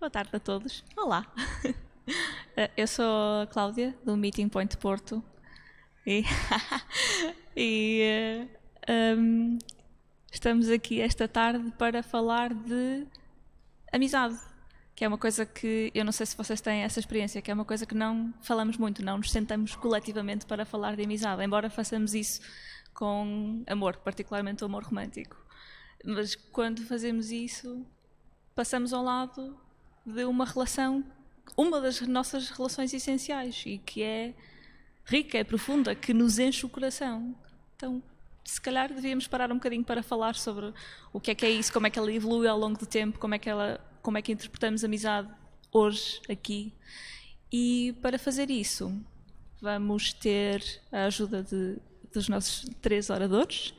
Boa tarde a todos. Olá. Eh, eu sou a Cláudia, do Meeting Point Porto. E, e um, estamos aqui esta tarde para falar de amizade, que é uma coisa que eu não sei se vocês têm essa experiência, que é uma coisa que não falamos muito, não nos sentamos coletivamente para falar de amizade, embora façamos isso com amor, particularmente o amor romântico. Mas quando fazemos isso, passamos ao lado de uma relação, uma das nossas relações essenciais e que é rica, é profunda, que nos enche o coração. Então, se calhar devíamos parar um bocadinho para falar sobre o que é que é isso, como é que ela evolui ao longo do tempo, como é que ela, como é que interpretamos a amizade hoje aqui. E para fazer isso, vamos ter a ajuda de, dos nossos três oradores,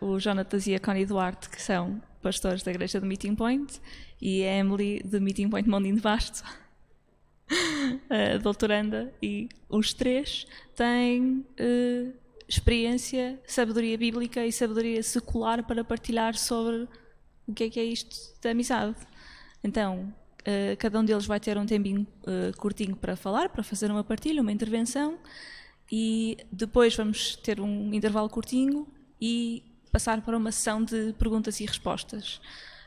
uh, o Jonatas e a Connie Duarte, que são pastores da igreja do Meeting Point, e a Emily do Meeting Point Mondinho de Basto, uh, doutoranda, e os três têm uh, experiência, sabedoria bíblica e sabedoria secular para partilhar sobre o que é que é isto da amizade. Então, uh, cada um deles vai ter um tempinho curtinho para falar, para fazer uma partilha, uma intervenção, e depois vamos ter um intervalo curtinho e passar para uma sessão de perguntas e respostas.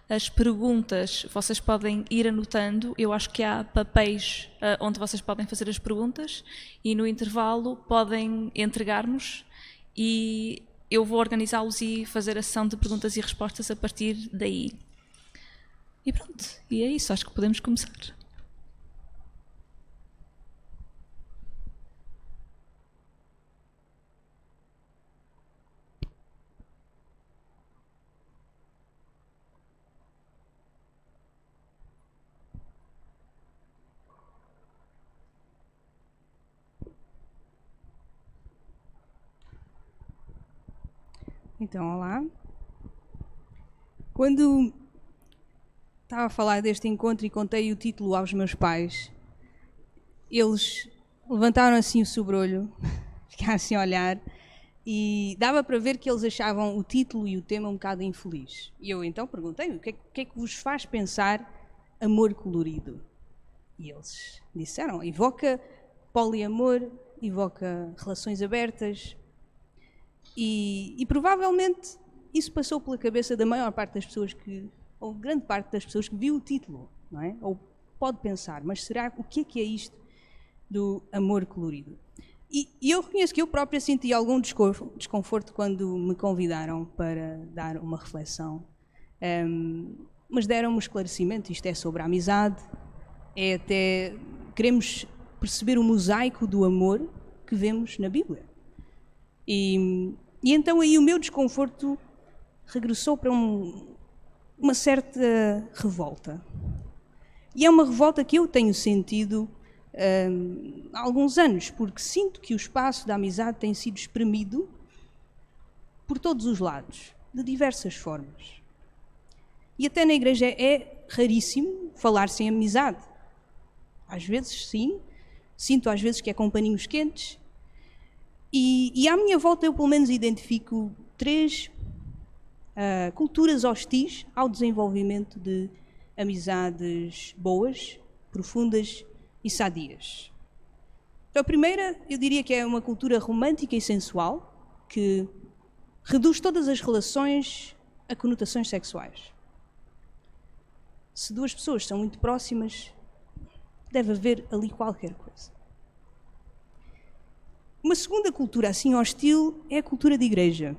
As perguntas vocês podem ir anotando, eu acho que há papéis uh, onde vocês podem fazer as perguntas e no intervalo podem entregar-nos e eu vou organizá-los e fazer a sessão de perguntas e respostas a partir daí. E pronto, e é isso, acho que podemos começar. Então, olá. Quando estava a falar deste encontro e contei o título aos meus pais, eles levantaram assim o sobrolho, ficaram assim a olhar e dava para ver que eles achavam o título e o tema um bocado infeliz. E eu então perguntei o que, é, que é que vos faz pensar amor colorido? E eles disseram, evoca poliamor, evoca relações abertas, e, e, provavelmente isso passou pela cabeça da maior parte das pessoas que, ou grande parte das pessoas que viu o título, não é? Ou pode pensar, mas será o que é que é isto do amor colorido? E, e eu reconheço que eu própria senti algum desconforto quando me convidaram para dar uma reflexão, um, mas deram-me um esclarecimento. Isto é sobre a amizade, é até queremos perceber o mosaico do amor que vemos na Bíblia. E, e então aí o meu desconforto regressou para um, uma certa revolta. E é uma revolta que eu tenho sentido hum, há alguns anos, porque sinto que o espaço da amizade tem sido espremido por todos os lados, de diversas formas. E até na igreja é raríssimo falar-se em amizade. Às vezes, sim, sinto às vezes que é com paninhos quentes, e, e à minha volta eu pelo menos identifico três uh, culturas hostis ao desenvolvimento de amizades boas, profundas e sadias. Então, a primeira, eu diria que é uma cultura romântica e sensual, que reduz todas as relações a conotações sexuais. Se duas pessoas são muito próximas, deve haver ali qualquer coisa. Uma segunda cultura assim hostil é a cultura de igreja,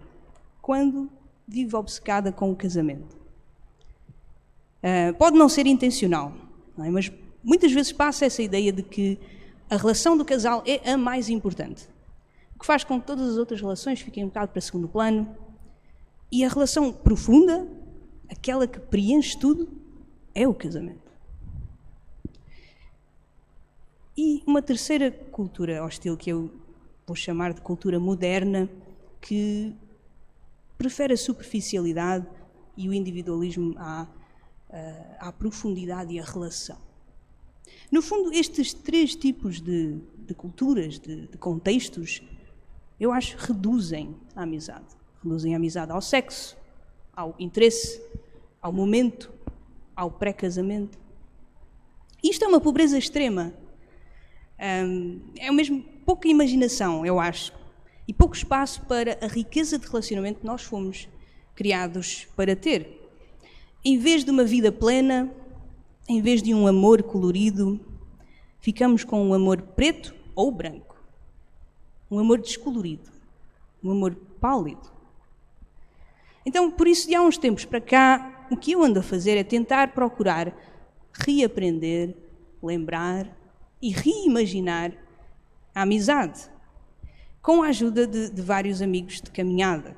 quando vive obcecada com o casamento. Uh, pode não ser intencional, não é? mas muitas vezes passa essa ideia de que a relação do casal é a mais importante, o que faz com que todas as outras relações fiquem um bocado para segundo plano. E a relação profunda, aquela que preenche tudo, é o casamento. E uma terceira cultura hostil que eu vou chamar de cultura moderna, que prefere a superficialidade e o individualismo à, à profundidade e à relação. No fundo, estes três tipos de, de culturas, de, de, contextos, eu acho reduzem a amizade. Reduzem a amizade ao sexo, ao interesse, ao momento, ao pré-casamento. Isto é uma pobreza extrema. É mesmo pouca imaginação, eu acho, e pouco espaço para a riqueza de relacionamento que nós fomos criados para ter. Em vez de uma vida plena, em vez de um amor colorido, ficamos com um amor preto ou branco. Um amor descolorido. Um amor pálido. Então, por isso, de há uns tempos para cá, o que eu ando a fazer é tentar procurar reaprender, lembrar e reimaginar a amizade, com a ajuda de, de vários amigos de caminhada,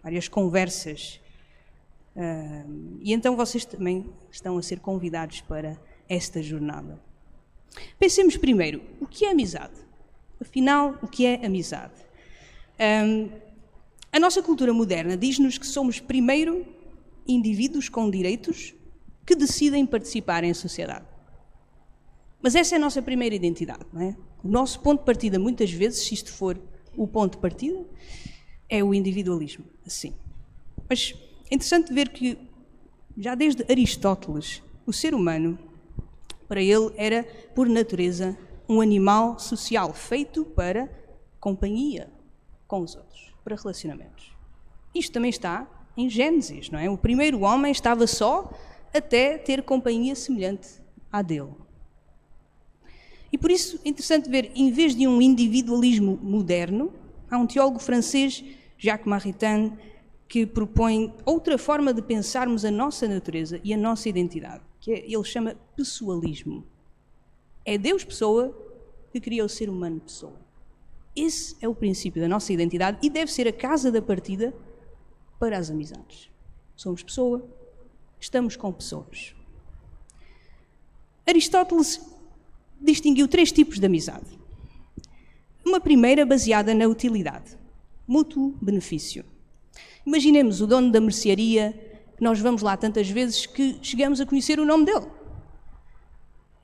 várias conversas. Uh, e então vocês também estão a ser convidados para esta jornada. Pensemos primeiro, o que é amizade? Afinal, o que é amizade? Um, a nossa cultura moderna diz-nos que somos, primeiro, indivíduos com direitos que decidem participar em sociedade. Mas essa é a nossa primeira identidade, não é? O nosso ponto de partida, muitas vezes, se isto for o ponto de partida, é o individualismo, assim. Mas é interessante ver que, já desde Aristóteles, o ser humano, para ele, era, por natureza, um animal social feito para companhia com os outros, para relacionamentos. Isto também está em Gênesis, não é? O primeiro homem estava só até ter companhia semelhante à dele. E por isso é interessante ver, em vez de um individualismo moderno, há um teólogo francês, Jacques Maritain, que propõe outra forma de pensarmos a nossa natureza e a nossa identidade, que é, ele chama pessoalismo. É Deus pessoa que criou o ser humano pessoa. Esse é o princípio da nossa identidade e deve ser a casa da partida para as amizades. Somos pessoa, estamos com pessoas. Aristóteles distinguiu três tipos de amizade. Uma primeira baseada na utilidade, mútuo benefício. Imaginemos o dono da mercearia, que nós vamos lá tantas vezes que chegamos a conhecer o nome dele.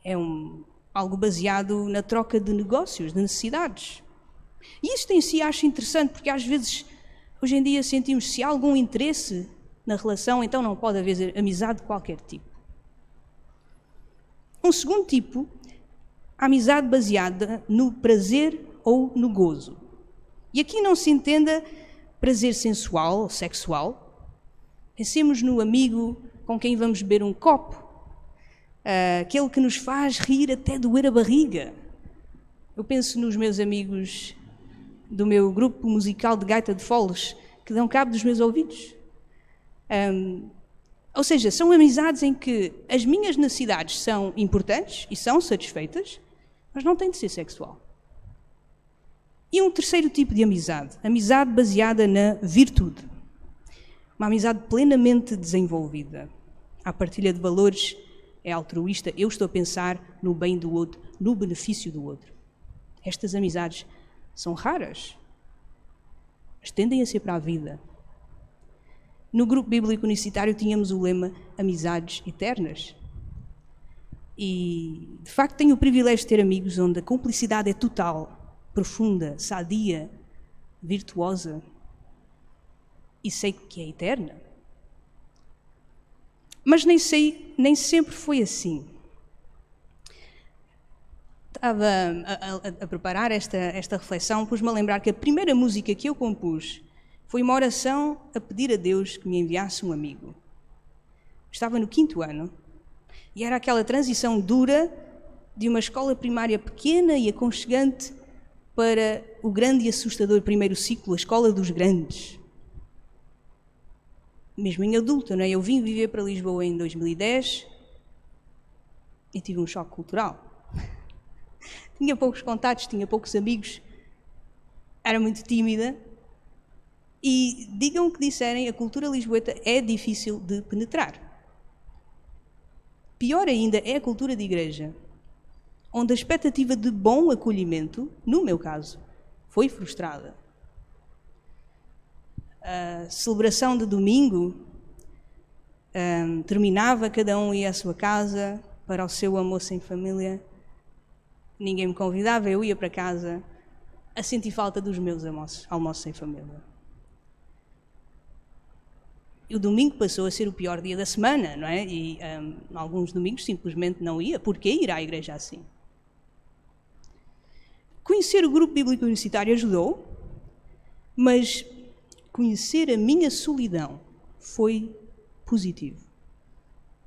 É um, algo baseado na troca de negócios, de necessidades. E isto em si acho interessante, porque às vezes, hoje em dia, sentimos se há algum interesse na relação, então não pode haver amizade de qualquer tipo. Um segundo tipo amizade baseada no prazer ou no gozo. E aqui não se entenda prazer sensual sexual. Pensemos no amigo com quem vamos beber um copo, uh, aquele que nos faz rir até doer a barriga. Eu penso nos meus amigos do meu grupo musical de gaita de foles, que dão cabo dos meus ouvidos. Um, ou seja, são amizades em que as minhas necessidades são importantes e são satisfeitas, mas não tem de ser sexual. E um terceiro tipo de amizade, amizade baseada na virtude. Uma amizade plenamente desenvolvida. A partilha de valores é altruísta, eu estou a pensar no bem do outro, no benefício do outro. Estas amizades são raras, mas tendem a ser para a vida. No grupo bíblico universitário tínhamos o lema Amizades Eternas. E, de facto, tenho o privilégio de ter amigos onde a cumplicidade é total, profunda, sadia, virtuosa. E sei que é eterna. Mas nem sei, nem sempre foi assim. Estava a, a, a preparar esta, esta reflexão, pus-me a lembrar que a primeira música que eu compus foi uma oração a pedir a Deus que me enviasse um amigo. Estava no quinto ano e era aquela transição dura de uma escola primária pequena e aconchegante para o grande e assustador primeiro ciclo, a escola dos grandes. Mesmo em adulta, não é? Eu vim viver para Lisboa em 2010 e tive um choque cultural. tinha poucos contatos, tinha poucos amigos, era muito tímida. E digam o que disserem, a cultura lisboeta é difícil de penetrar. Pior ainda é a cultura de igreja, onde a expectativa de bom acolhimento, no meu caso, foi frustrada. A celebração de domingo um, terminava, cada um ia à sua casa para o seu almoço em família. Ninguém me convidava, eu ia para casa a sentir falta dos meus almoços, almoços em família. O domingo passou a ser o pior dia da semana, não é? E um, alguns domingos simplesmente não ia. Porquê ir à igreja assim? Conhecer o grupo bíblico universitário ajudou, mas conhecer a minha solidão foi positivo,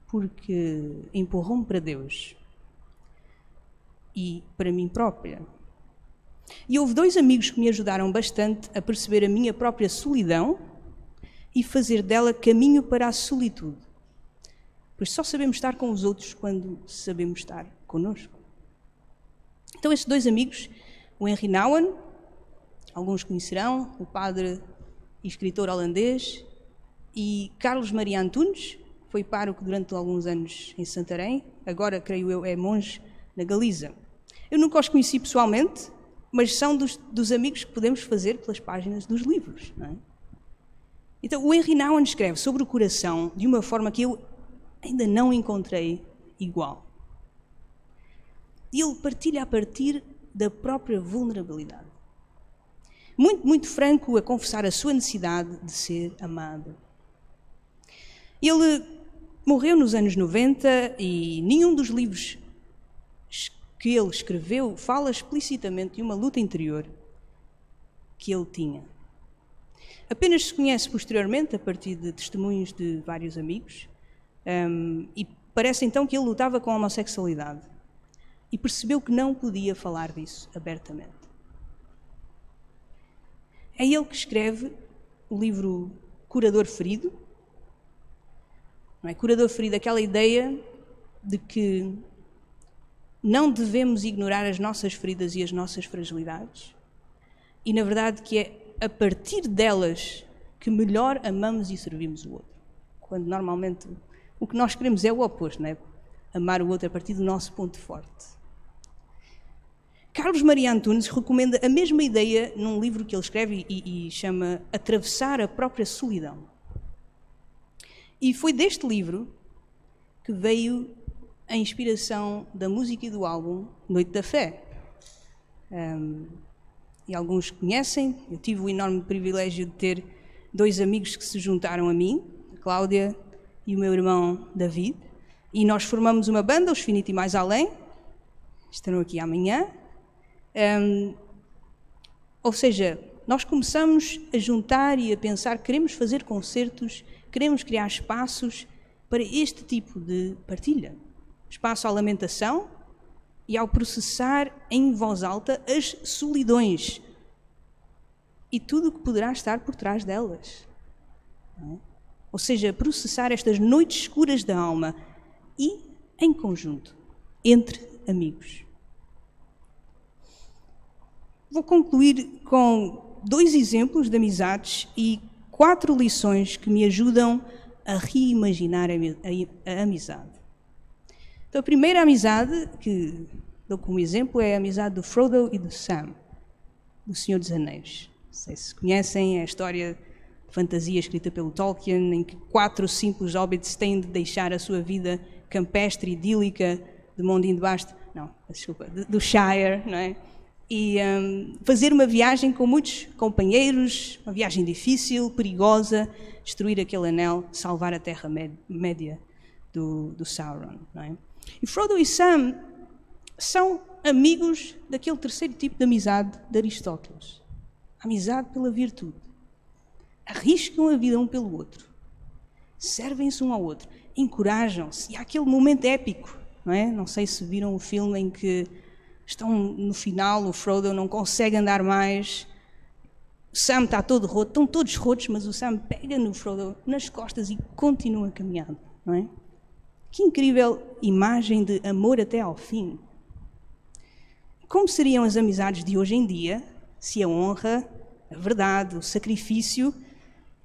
porque empurrou-me para Deus e para mim própria. E houve dois amigos que me ajudaram bastante a perceber a minha própria solidão e fazer dela caminho para a solitude. Pois só sabemos estar com os outros quando sabemos estar conosco. Então, estes dois amigos, o Henry Nouwen, alguns conhecerão, o padre e escritor holandês, e Carlos Maria Antunes, foi pároco durante alguns anos em Santarém, agora, creio eu, é monge na Galiza. Eu nunca os conheci pessoalmente, mas são dos, dos amigos que podemos fazer pelas páginas dos livros. Não é? Então, o Henry Nouwen escreve sobre o coração de uma forma que eu ainda não encontrei igual. Ele partilha a partir da própria vulnerabilidade. Muito, muito franco a confessar a sua necessidade de ser amado. Ele morreu nos anos 90 e nenhum dos livros que ele escreveu fala explicitamente de uma luta interior que ele tinha. Apenas se conhece posteriormente, a partir de testemunhos de vários amigos, um, e parece então que ele lutava com a homossexualidade e percebeu que não podia falar disso abertamente. É ele que escreve o livro Curador Ferido. Não é? Curador Ferido, aquela ideia de que não devemos ignorar as nossas feridas e as nossas fragilidades, e na verdade que é a partir delas que melhor amamos e servimos o outro. Quando normalmente o que nós queremos é o oposto, não é? Amar o outro a partir do nosso ponto forte. Carlos Maria Antunes recomenda a mesma ideia num livro que ele escreve e, e chama Atravessar a Própria Solidão. E foi deste livro que veio a inspiração da música e do álbum Noite da Fé. Um, e alguns conhecem. Eu tive o enorme privilégio de ter dois amigos que se juntaram a mim, a Cláudia e o meu irmão David, e nós formamos uma banda, os Finito e Mais Além, estarão aqui amanhã. Um, ou seja, nós começamos a juntar e a pensar, queremos fazer concertos, queremos criar espaços para este tipo de partilha. Espaço à lamentação, e ao processar em voz alta as solidões e tudo o que poderá estar por trás delas. É? Ou seja, processar estas noites escuras da alma e em conjunto, entre amigos. Vou concluir com dois exemplos de amizades e quatro lições que me ajudam a reimaginar a, amizade. Então, a primeira amizade que dou como exemplo é a amizade do Frodo e do Sam, do Senhor dos Anéis. Não sei se conhecem a história de fantasia escrita pelo Tolkien, em que quatro simples hobbits têm de deixar a sua vida campestre, idílica, de Mondinho de Basto, não, desculpa, do Shire, não é? E um, fazer uma viagem com muitos companheiros, uma viagem difícil, perigosa, destruir aquele anel, salvar a Terra-média do, do Sauron, não é? E Frodo e Sam são amigos daquele terceiro tipo de amizade de Aristóteles. Amizade pela virtude. Arriscam a vida um pelo outro. Servem-se um ao outro. Encorajam-se. E há aquele momento épico, não é? Não sei se viram o filme em que estão no final, o Frodo não consegue andar mais. O Sam está todo roto, estão todos rotos, mas o Sam pega no Frodo nas costas e continua caminhando, não é? Que incrível imagem de amor até ao fim. Como seriam as amizades de hoje em dia se a honra, a verdade, o sacrifício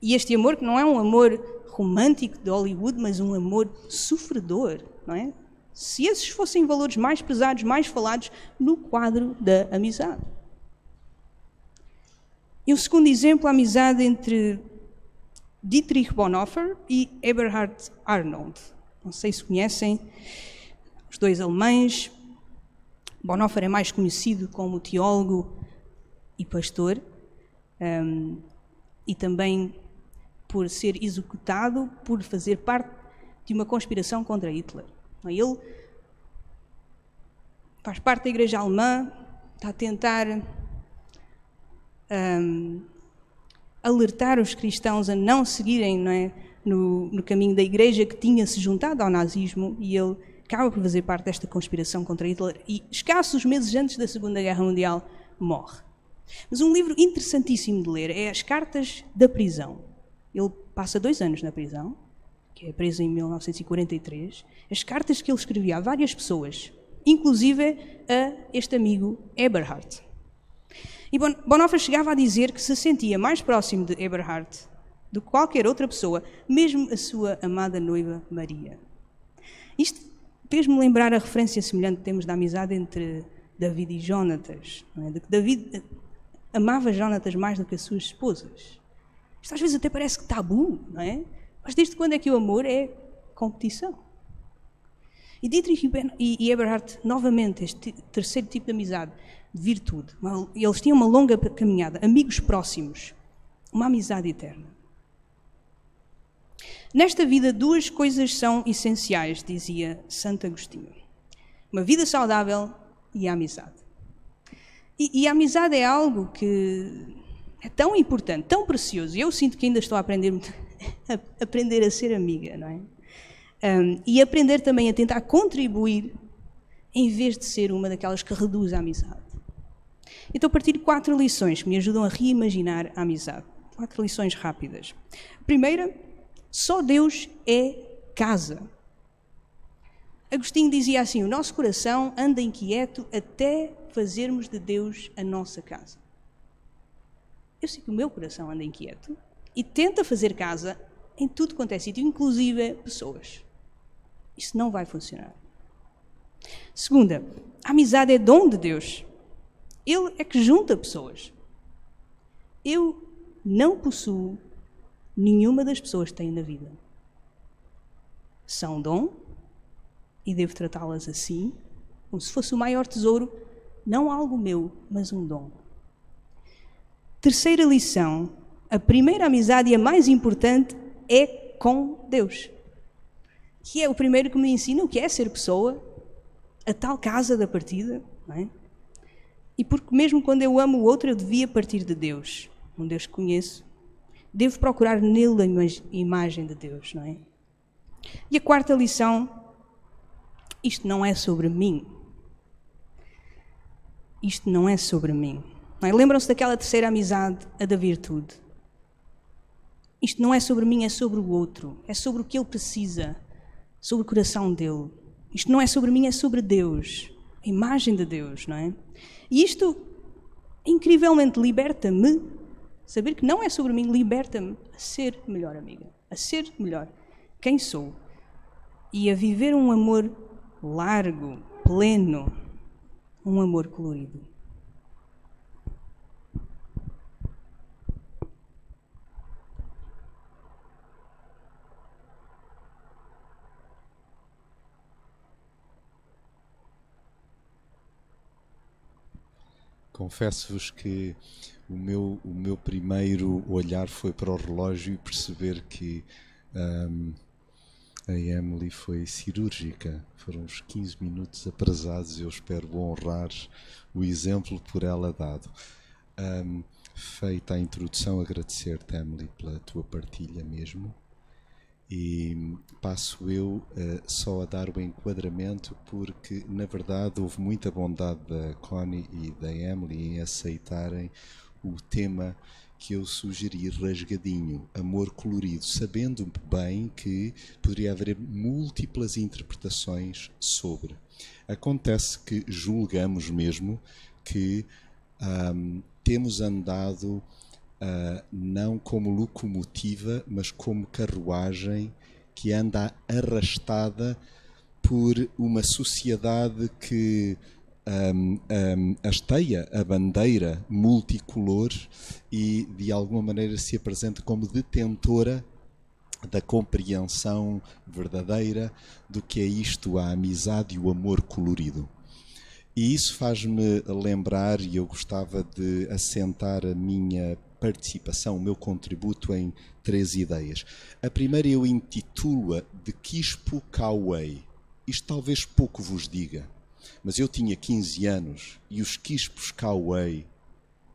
e este amor que não é um amor romântico de Hollywood, mas um amor sofredor, não é? Se esses fossem valores mais pesados, mais falados no quadro da amizade. E um segundo exemplo, a amizade entre Dietrich Bonhoeffer e Eberhard Arnold. Não sei se conhecem, os dois alemães. Bonhoeffer é mais conhecido como teólogo e pastor, um, e também por ser executado por fazer parte de uma conspiração contra Hitler. Ele faz parte da Igreja Alemã, está a tentar um, alertar os cristãos a não seguirem não é, no, no, caminho da Igreja que tinha se juntado ao nazismo e ele acaba por fazer parte desta conspiração contra Hitler e, escassos meses antes da Segunda Guerra Mundial, morre. Mas um livro interessantíssimo de ler é As Cartas da Prisão. Ele passa dois anos na prisão, que é preso em 1943. As cartas que ele escrevia a várias pessoas, inclusive a este amigo Eberhard. E Bonhoeffer chegava a dizer que se sentia mais próximo de Eberhard do que qualquer outra pessoa, mesmo a sua amada noiva Maria. Isto fez-me lembrar a referência semelhante que temos da amizade entre David e Jonatas. É? De que David amava Jonatas mais do que as suas esposas. Isto às vezes até parece que tabu, não é? Mas desde quando é que o amor é competição? E Dietrich e Eberhard, novamente, este terceiro tipo de amizade, de virtude. Eles tinham uma longa caminhada, amigos próximos, uma amizade eterna. Nesta vida, duas coisas são essenciais, dizia Santo Agostinho: uma vida saudável e a amizade. E, e, a amizade é algo que é tão importante, tão precioso. Eu sinto que ainda estou a aprender, a aprender a ser amiga, não é? Um, e aprender também a tentar contribuir em vez de ser uma daquelas que reduz a amizade. Então, partilho quatro lições que me ajudam a reimaginar a amizade. Quatro lições rápidas. Primeira, só Deus é casa. Agostinho dizia assim: o nosso coração anda inquieto até fazermos de Deus a nossa casa. Eu sei que o meu coração anda inquieto e tenta fazer casa em tudo quanto é sítio, inclusive pessoas. Isso não vai funcionar. Segunda, a amizade é dom de Deus. Ele é que junta pessoas. Eu não possuo nenhuma das pessoas tenho na vida. São dom e devo tratá-las assim, como se fosse o maior tesouro, não algo meu, mas um dom. Terceira lição: a primeira amizade e a mais importante é com Deus, que é o primeiro que me ensina o que é ser pessoa, a tal casa da partida, não é? E porque mesmo quando eu amo o outro, eu devia partir de Deus, um Deus que conheço, devo procurar nele a imagem de Deus, não é? E a quarta lição isto não é sobre mim. Isto não é sobre mim. É? Lembram-se daquela terceira amizade, a da virtude. Isto não é sobre mim, é sobre o outro. É sobre o que ele precisa, sobre o coração dele. Isto não é sobre mim, é sobre Deus, a imagem de Deus, não é? E isto incrivelmente liberta-me. Saber que não é sobre mim, liberta-me a ser melhor amiga, a ser melhor quem sou e a viver um amor largo, pleno, um amor colorido. Confesso-vos que o meu, o meu primeiro olhar foi para o relógio e perceber que um, a Emily foi cirúrgica. Foram uns 15 minutos atrasados. Eu espero honrar o exemplo por ela dado. Um, feita a introdução, agradecer-te, Emily, pela tua partilha mesmo. E passo eu uh, só a dar o enquadramento, porque na verdade houve muita bondade da Connie e da Emily em aceitarem o tema que eu sugeri rasgadinho, amor colorido, sabendo bem que poderia haver múltiplas interpretações sobre. Acontece que julgamos mesmo que um, temos andado uh, não como locomotiva, mas como carruagem que anda arrastada por uma sociedade que um, hasteia a bandeira multicolor e de alguma maneira se apresenta como detentora da compreensão verdadeira do que é isto, a amizade e o amor colorido. E isso faz-me lembrar, e eu gostava de assentar a minha participação, o meu contributo em três ideias. A primeira eu intitulo-a de Quispo Kauei. Isto talvez pouco vos diga, mas eu tinha 15 anos e os Quispos Kauei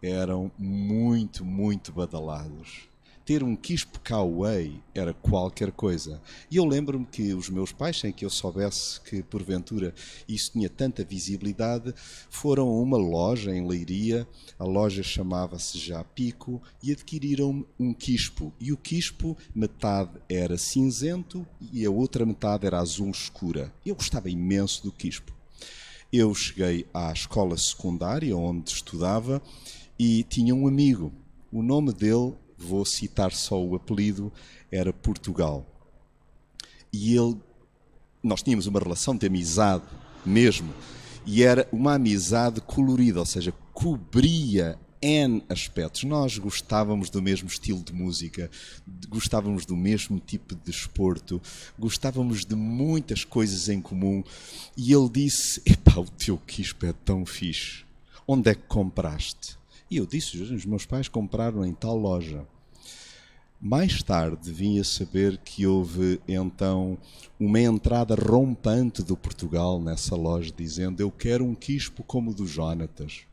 eram muito, muito badalados ter um quispo Kauei era qualquer coisa. E eu lembro-me que os meus pais, sem que eu soubesse que porventura isso tinha tanta visibilidade, foram a uma loja em Leiria, a loja chamava-se Já Pico, e adquiriram um quispo. E o quispo, metade era cinzento e a outra metade era azul escura. Eu gostava imenso do quispo. Eu cheguei à escola secundária onde estudava e tinha um amigo. O nome dele vou citar só o apelido, era Portugal. E ele, nós tínhamos uma relação de amizade mesmo, e era uma amizade colorida, ou seja, cobria N aspectos. Nós gostávamos do mesmo estilo de música, gostávamos do mesmo tipo de desporto, gostávamos de muitas coisas em comum. E ele disse: Epá, o teu quispo é tão fixe. Onde é que compraste? E eu disse: os meus pais compraram em tal loja. Mais tarde vim a saber que houve então uma entrada rompante do Portugal nessa loja, dizendo: Eu quero um quispo como o do Jonatas.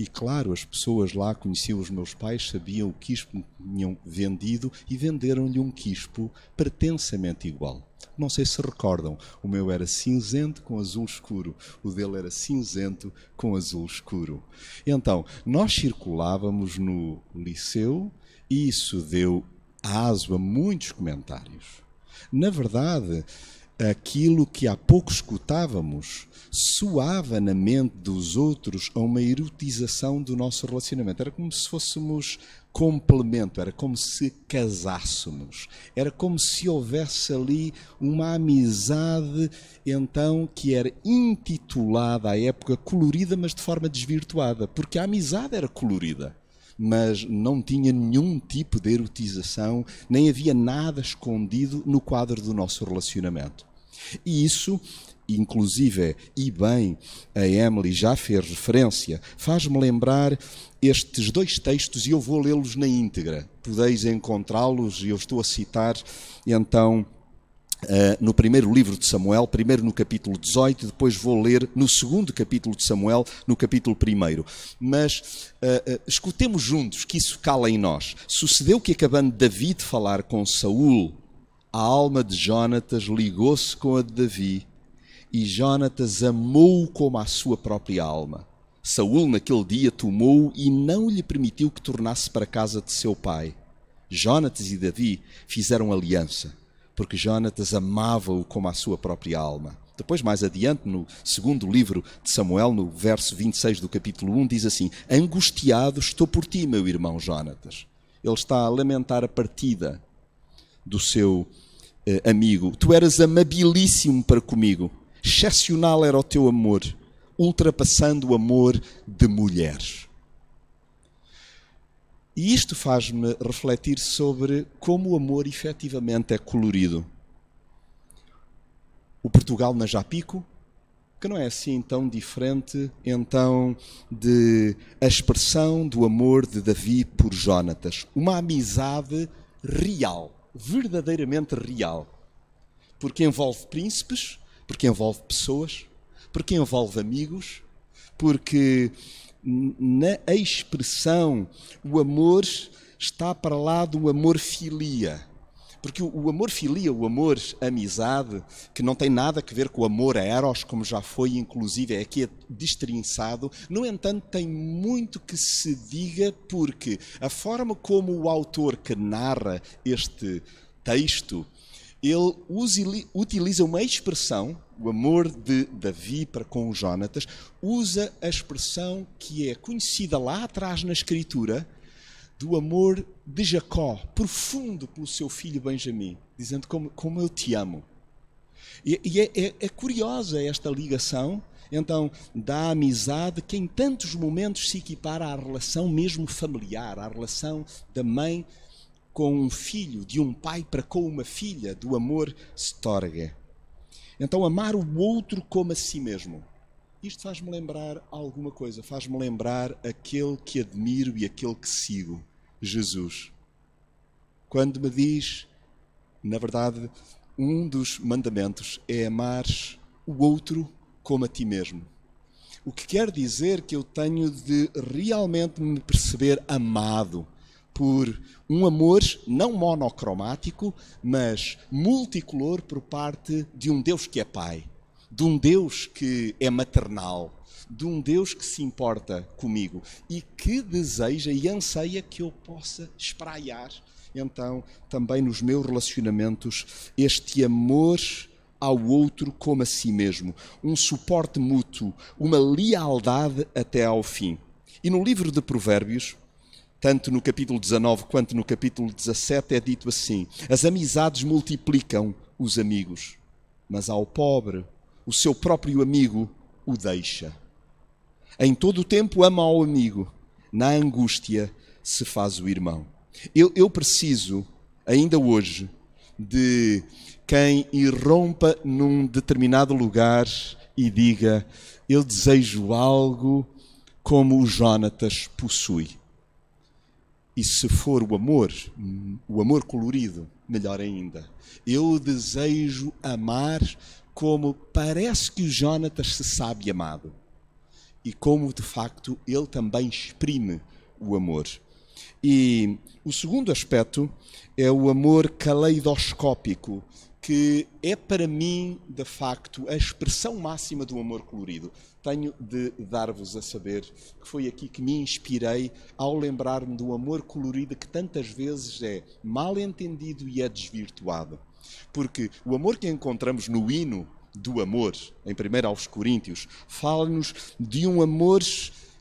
E claro, as pessoas lá conheciam os meus pais, sabiam o quispo que tinham vendido e venderam-lhe um quispo pretensamente igual. Não sei se recordam, o meu era cinzento com azul escuro, o dele era cinzento com azul escuro. Então, nós circulávamos no liceu e isso deu aso a muitos comentários. Na verdade, aquilo que há pouco escutávamos soava na mente dos outros a uma erotização do nosso relacionamento. Era como se fôssemos complemento, era como se casássemos, era como se houvesse ali uma amizade, então, que era intitulada à época colorida, mas de forma desvirtuada, porque a amizade era colorida. Mas não tinha nenhum tipo de erotização, nem havia nada escondido no quadro do nosso relacionamento. E isso inclusive, e bem, a Emily já fez referência, faz-me lembrar estes dois textos e eu vou lê-los na íntegra. Podeis encontrá-los, e eu estou a citar então. Uh, no primeiro livro de Samuel, primeiro no capítulo 18, depois vou ler no segundo capítulo de Samuel, no capítulo 1. Mas uh, uh, escutemos juntos que isso cala em nós. Sucedeu que, acabando Davi de falar com Saul, a alma de Jonatas ligou-se com a de Davi, e Jonatas amou-o como a sua própria alma. Saul naquele dia tomou-o e não lhe permitiu que tornasse para a casa de seu pai. Jonatas e Davi fizeram aliança, porque Jonatas amava-o como a sua própria alma. Depois, mais adiante, no segundo livro de Samuel, no verso 26 do capítulo 1, diz assim: Angustiado estou por ti, meu irmão Jonatas. Ele está a lamentar a partida do seu eh, amigo. Tu eras amabilíssimo para comigo, excepcional era o teu amor ultrapassando o amor de mulheres. E isto faz-me refletir sobre como o amor efetivamente é colorido. O Portugal na Japico, que não é assim tão diferente então de a expressão do amor de Davi por Jonatas, uma amizade real, verdadeiramente real, porque envolve príncipes, porque envolve pessoas, porque envolve amigos, porque na expressão o amor está para lá do amor filia. Porque o amor filia, o amor amizade, que não tem nada a ver com o amor a eros, como já foi, inclusive, é aqui destrinçado, no entanto, tem muito que se diga, porque a forma como o autor que narra este texto ele utiliza uma expressão, o amor de Davi para com Jonatas, usa a expressão que é conhecida lá atrás na Escritura, do amor de Jacó, profundo pelo seu filho Benjamim, dizendo como, como eu te amo. E, e é, é, é curiosa esta ligação, então, da amizade que em tantos momentos se equipara à relação mesmo familiar, à relação da mãe com um filho, de um pai para com uma filha, do amor storge. Então, amar o outro como a si mesmo. Isto faz-me lembrar alguma coisa, faz-me lembrar aquele que admiro e aquele que sigo. Jesus. Quando me diz, na verdade, um dos mandamentos é amar o outro como a ti mesmo. O que quer dizer que eu tenho de realmente me perceber amado por um amor não monocromático, mas multicolor por parte de um Deus que é Pai, de um Deus que é maternal, de um Deus que se importa comigo e que deseja e anseia que eu possa espraiar, então, também nos meus relacionamentos, este amor ao outro como a si mesmo, um suporte mútuo, uma lealdade até ao fim. E no livro de Provérbios, tanto no capítulo 19 quanto no capítulo 17, é dito assim: As amizades multiplicam os amigos, mas ao pobre, o seu próprio amigo o deixa. Em todo o tempo ama ao amigo, na angústia se faz o irmão. Eu, eu preciso, ainda hoje, de quem irrompa num determinado lugar e diga: Eu desejo algo como o Jonatas possui. E se for o amor, o amor colorido, melhor ainda. Eu desejo amar como parece que o Jonatas se sabe amado e como de facto ele também exprime o amor. E o segundo aspecto é o amor caleidoscópico, que é para mim, de facto, a expressão máxima do amor colorido. Tenho de dar-vos a saber que foi aqui que me inspirei ao lembrar-me do amor colorido que tantas vezes é mal entendido e é desvirtuado. Porque o amor que encontramos no hino do amor, em 1 aos Coríntios, fala-nos de um amor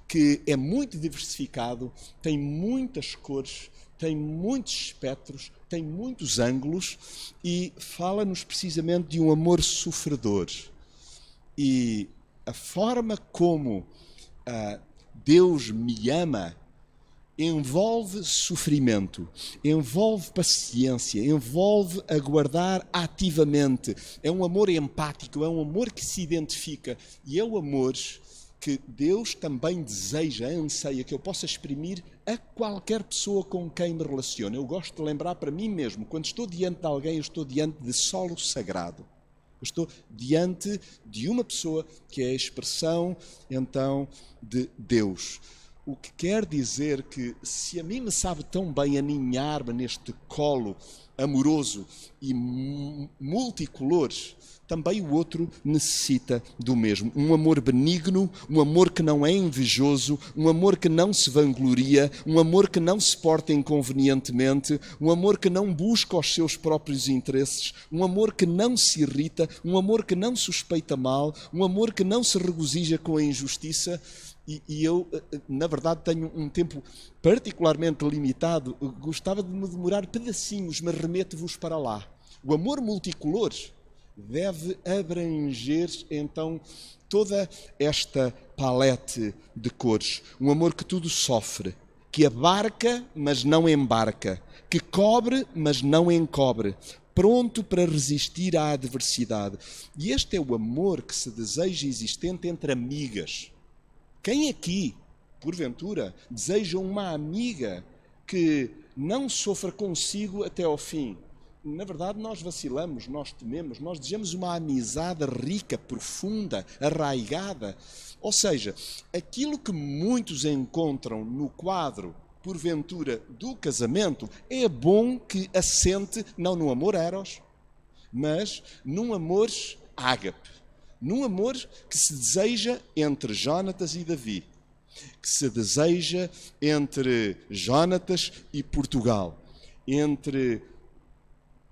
que é muito diversificado, tem muitas cores, tem muitos espectros, tem muitos ângulos e fala-nos precisamente de um amor sofredor. E a forma como uh, Deus me ama envolve sofrimento, envolve paciência, envolve aguardar ativamente. É um amor empático, é um amor que se identifica e é o amor que Deus também deseja, anseia que eu possa exprimir a qualquer pessoa com quem me relaciono. Eu gosto de lembrar para mim mesmo, quando estou diante de alguém, eu estou diante de solo sagrado. Eu estou diante de uma pessoa que é a expressão, então, de Deus. O que quer dizer que, se a mim me sabe tão bem aninhar-me neste colo amoroso e multicolor, também o outro necessita do mesmo. Um amor benigno, um amor que não é invejoso, um amor que não se vangloria, um amor que não se porta inconvenientemente, um amor que não busca os seus próprios interesses, um amor que não se irrita, um amor que não suspeita mal, um amor que não se regozija com a injustiça e, e, eu, eh, eh, na verdade, tenho um tempo particularmente limitado. Gostava de me demorar pedacinhos, mas remeto-vos para lá. O amor multicolor deve abranger, então, toda esta palete de cores. Um amor que tudo sofre, que abarca, mas não embarca, que cobre, mas não encobre, pronto para resistir à adversidade. E este é o amor que se deseja existente entre amigas quem aqui, porventura, deseja uma amiga que não sofra consigo até ao fim? Na verdade, nós vacilamos, nós tememos, nós desejamos uma amizade rica, profunda, arraigada. Ou seja, aquilo que muitos encontram no quadro, porventura, do casamento, é bom que assente não no amor eros, mas num amor ágape num amor que se deseja entre Jonatas e Davi, que se deseja entre Jonatas e Portugal, entre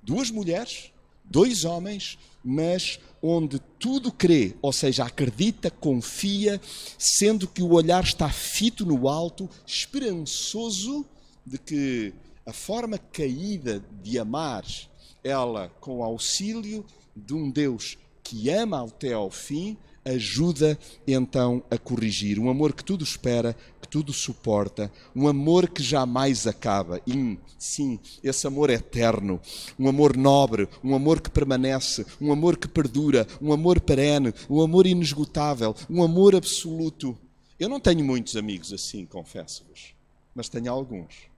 duas mulheres, dois homens, mas onde tudo crê, ou seja, acredita, confia, sendo que o olhar está fito no alto, esperançoso de que a forma caída de amar, ela com auxílio de um Deus que ama até ao fim, ajuda então a corrigir. Um amor que tudo espera, que tudo suporta, um amor que jamais acaba. E sim, esse amor eterno, um amor nobre, um amor que permanece, um amor que perdura, um amor perene, um amor inesgotável, um amor absoluto. Eu não tenho muitos amigos assim, confesso-vos, mas tenho alguns.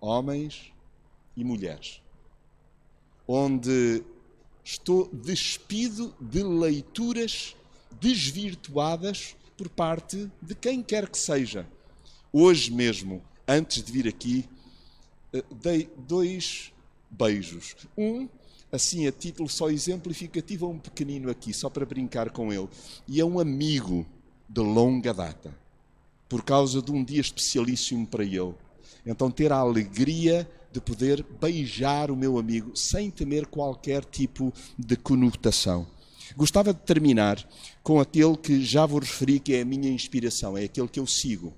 homens e mulheres, onde estou despido de leituras desvirtuadas por parte de quem quer que seja. Hoje mesmo, antes de vir aqui, eh, dei dois beijos. Um, assim a título só exemplificativo, a um pequenino aqui, só para brincar com ele. E é um amigo de longa data, por causa de um dia especialíssimo para ele. Então, ter a alegria de poder beijar o meu amigo sem temer qualquer tipo de conotação. Gostava de terminar com aquele que já vos referi que é a minha inspiração, é aquele que eu sigo,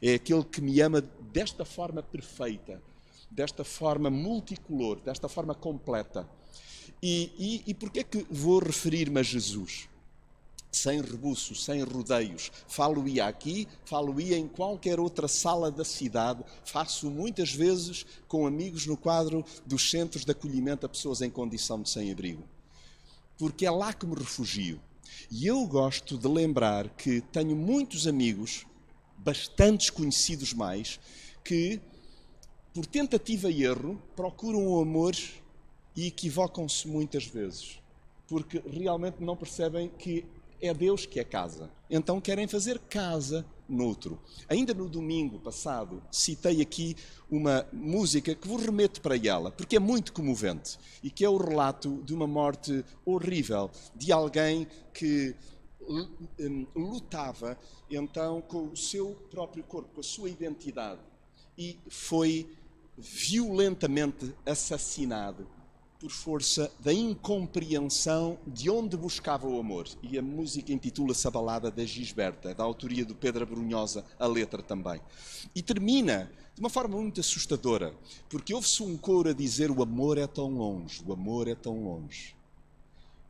é aquele que me ama desta forma perfeita, desta forma multicolor, desta forma completa. E, e, e porquê que vou referir-me a Jesus? Sem rebuço, sem rodeios. Falo-ia aqui, falo-ia em qualquer outra sala da cidade. Faço muitas vezes com amigos no quadro dos centros de acolhimento a pessoas em condição de sem-abrigo. Porque é lá que me refugio. E eu gosto de lembrar que tenho muitos amigos, bastante conhecidos mais, que, por tentativa e erro, procuram o amor e equivocam-se muitas vezes. Porque realmente não percebem que é Deus que é casa. Então querem fazer casa noutro. Ainda no domingo passado citei aqui uma música que vos remeto para ela, porque é muito comovente e que é o relato de uma morte horrível de alguém que hum, lutava então com o seu próprio corpo, com a sua identidade e foi violentamente assassinado por força da incompreensão de onde buscava o amor. E a música intitula-se A Balada da Gisberta, da autoria do Pedro Brunhosa, a letra também. E termina de uma forma muito assustadora, porque ouve-se um coro a dizer: O amor é tão longe, o amor é tão longe.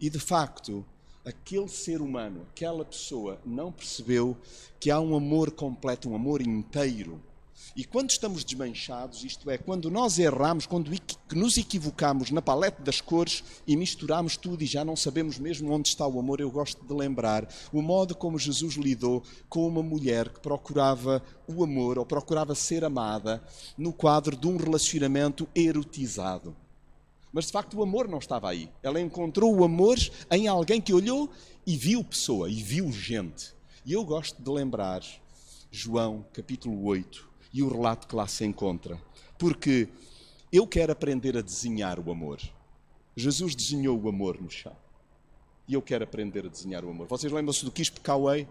E de facto, aquele ser humano, aquela pessoa, não percebeu que há um amor completo, um amor inteiro e quando estamos desmanchados, isto é, quando nós erramos, quando nos equivocamos na paleta das cores e misturamos tudo e já não sabemos mesmo onde está o amor, eu gosto de lembrar o modo como Jesus lidou com uma mulher que procurava o amor ou procurava ser amada no quadro de um relacionamento erotizado. Mas de facto o amor não estava aí. Ela encontrou o amor em alguém que olhou e viu pessoa, e viu gente. E eu gosto de lembrar João capítulo 8, e o relato que lá se encontra. Porque eu quero aprender a desenhar o amor. Jesus desenhou o amor no chão. E eu quero aprender a desenhar o amor. Vocês lembram-se do Quispe Cauê?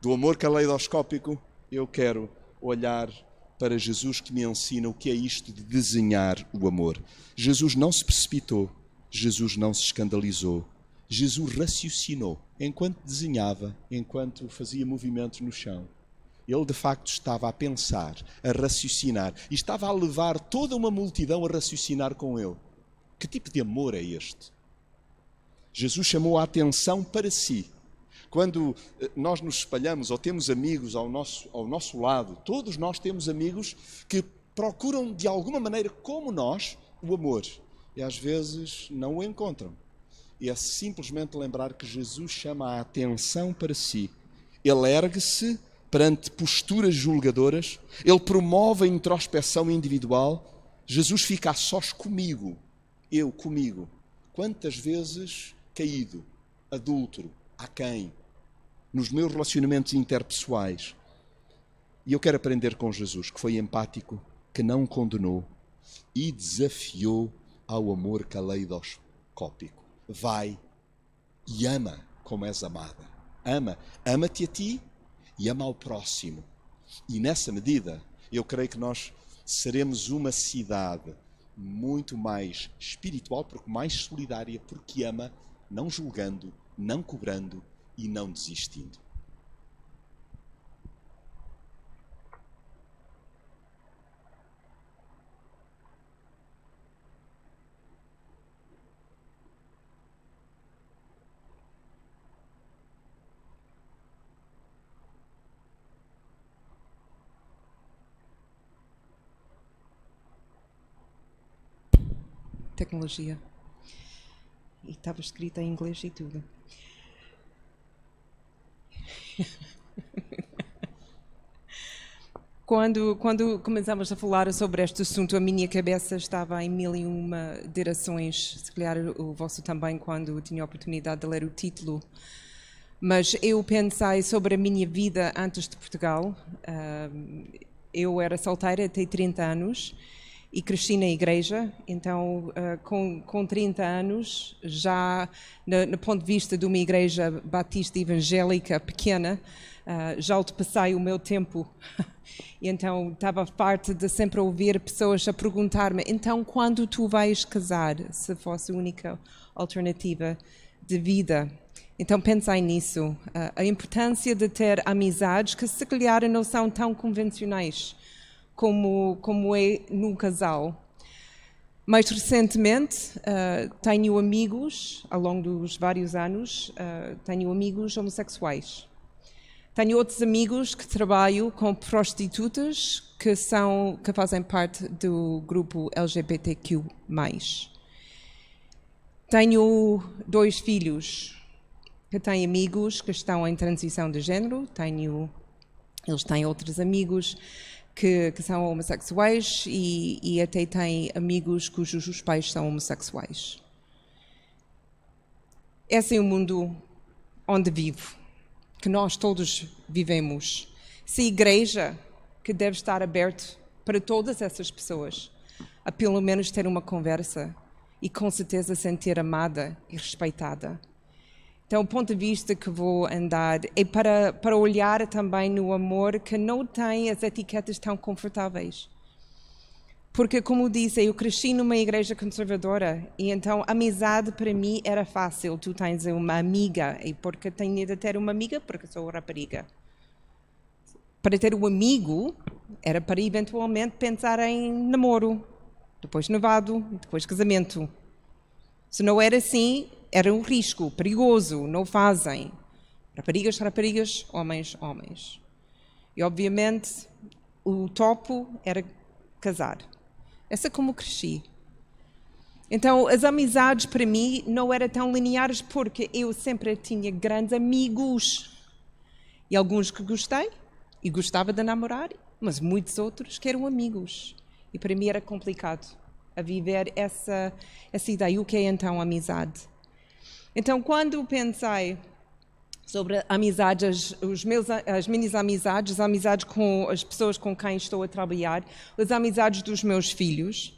Do amor caleidoscópico? Eu quero olhar para Jesus que me ensina o que é isto de desenhar o amor. Jesus não se precipitou, Jesus não se escandalizou, Jesus raciocinou enquanto desenhava, enquanto fazia movimentos no chão. Ele de facto estava a pensar, a raciocinar e estava a levar toda uma multidão a raciocinar com ele. Que tipo de amor é este? Jesus chamou a atenção para si. Quando eh, nós nos espalhamos ou temos amigos ao nosso, ao nosso lado, todos nós temos amigos que procuram de alguma maneira, como nós, o amor. E às vezes não o encontram. E é simplesmente lembrar que Jesus chama a atenção para si. Ele ergue-se perante posturas julgadoras, ele promove a introspeção individual. Jesus fica a sós comigo, eu comigo. Quantas vezes caído, adúltero, a quem? Nos meus relacionamentos interpessoais. E eu quero aprender com Jesus, que foi empático, que não condenou e desafiou ao amor caleidoscópico. Vai e ama como és amada. Ama. Ama-te a ti e ama ao próximo. E nessa medida, eu creio que nós seremos uma cidade muito mais espiritual, porque mais solidária, porque ama, não julgando, não cobrando e não desistindo. Tecnologia. E estava escrita em inglês e tudo. Quando, quando começamos a falar sobre este assunto, a minha cabeça estava em mil e uma direções, se calhar o vosso também, quando tinha a oportunidade de ler o título. Mas eu pensei sobre a minha vida antes de Portugal. Uh, eu era solteira até 30 anos e cresci na igreja, então uh, com, com 30 anos, já no, no, ponto de vista de uma igreja batista evangélica pequena, uh, já ultrapassei o meu tempo. e então estava parte de sempre ouvir pessoas a perguntar-me, então quando tu vais casar, se fosse a única alternativa de vida? Então pensei nisso, uh, a importância de ter amizades que se calhar não são tão convencionais como, como é num casal. Mais recentemente, uh, tenho amigos, ao longo dos vários anos, uh, tenho amigos homossexuais. Tenho outros amigos que trabalham com prostitutas que, são, que fazem parte do grupo LGBTQ+. Tenho dois filhos que têm amigos que estão em transição de género, tenho, eles têm outros amigos que, que são homossexuais e, e até têm amigos cujos os pais são homossexuais. Esse é o mundo onde vivo, que nós todos vivemos. Se a igreja que deve estar aberto para todas essas pessoas, a pelo menos ter uma conversa e com certeza sentir amada e respeitada. Então, o ponto de vista que vou andar é para, para olhar também no amor que não tem as etiquetas tão confortáveis. Porque, como disse, eu cresci numa igreja conservadora e então amizade para mim era fácil. Tu tens uma amiga e porque tenho de ter uma amiga porque sou rapariga. Para ter um amigo era para eventualmente pensar em namoro, depois noivado, depois casamento. Se não era assim, era um risco, perigoso, não fazem. Raparigas, raparigas, homens, homens. E obviamente o topo era casar. Essa é como cresci. Então as amizades para mim não eram tão lineares porque eu sempre tinha grandes amigos. E alguns que gostei e gostava de namorar, mas muitos outros que eram amigos. E para mim era complicado a viver essa, essa ideia. O que é então amizade? Então, quando pensei sobre amizades, os meus, as minhas amizades, as amizades com as pessoas com quem estou a trabalhar, as amizades dos meus filhos,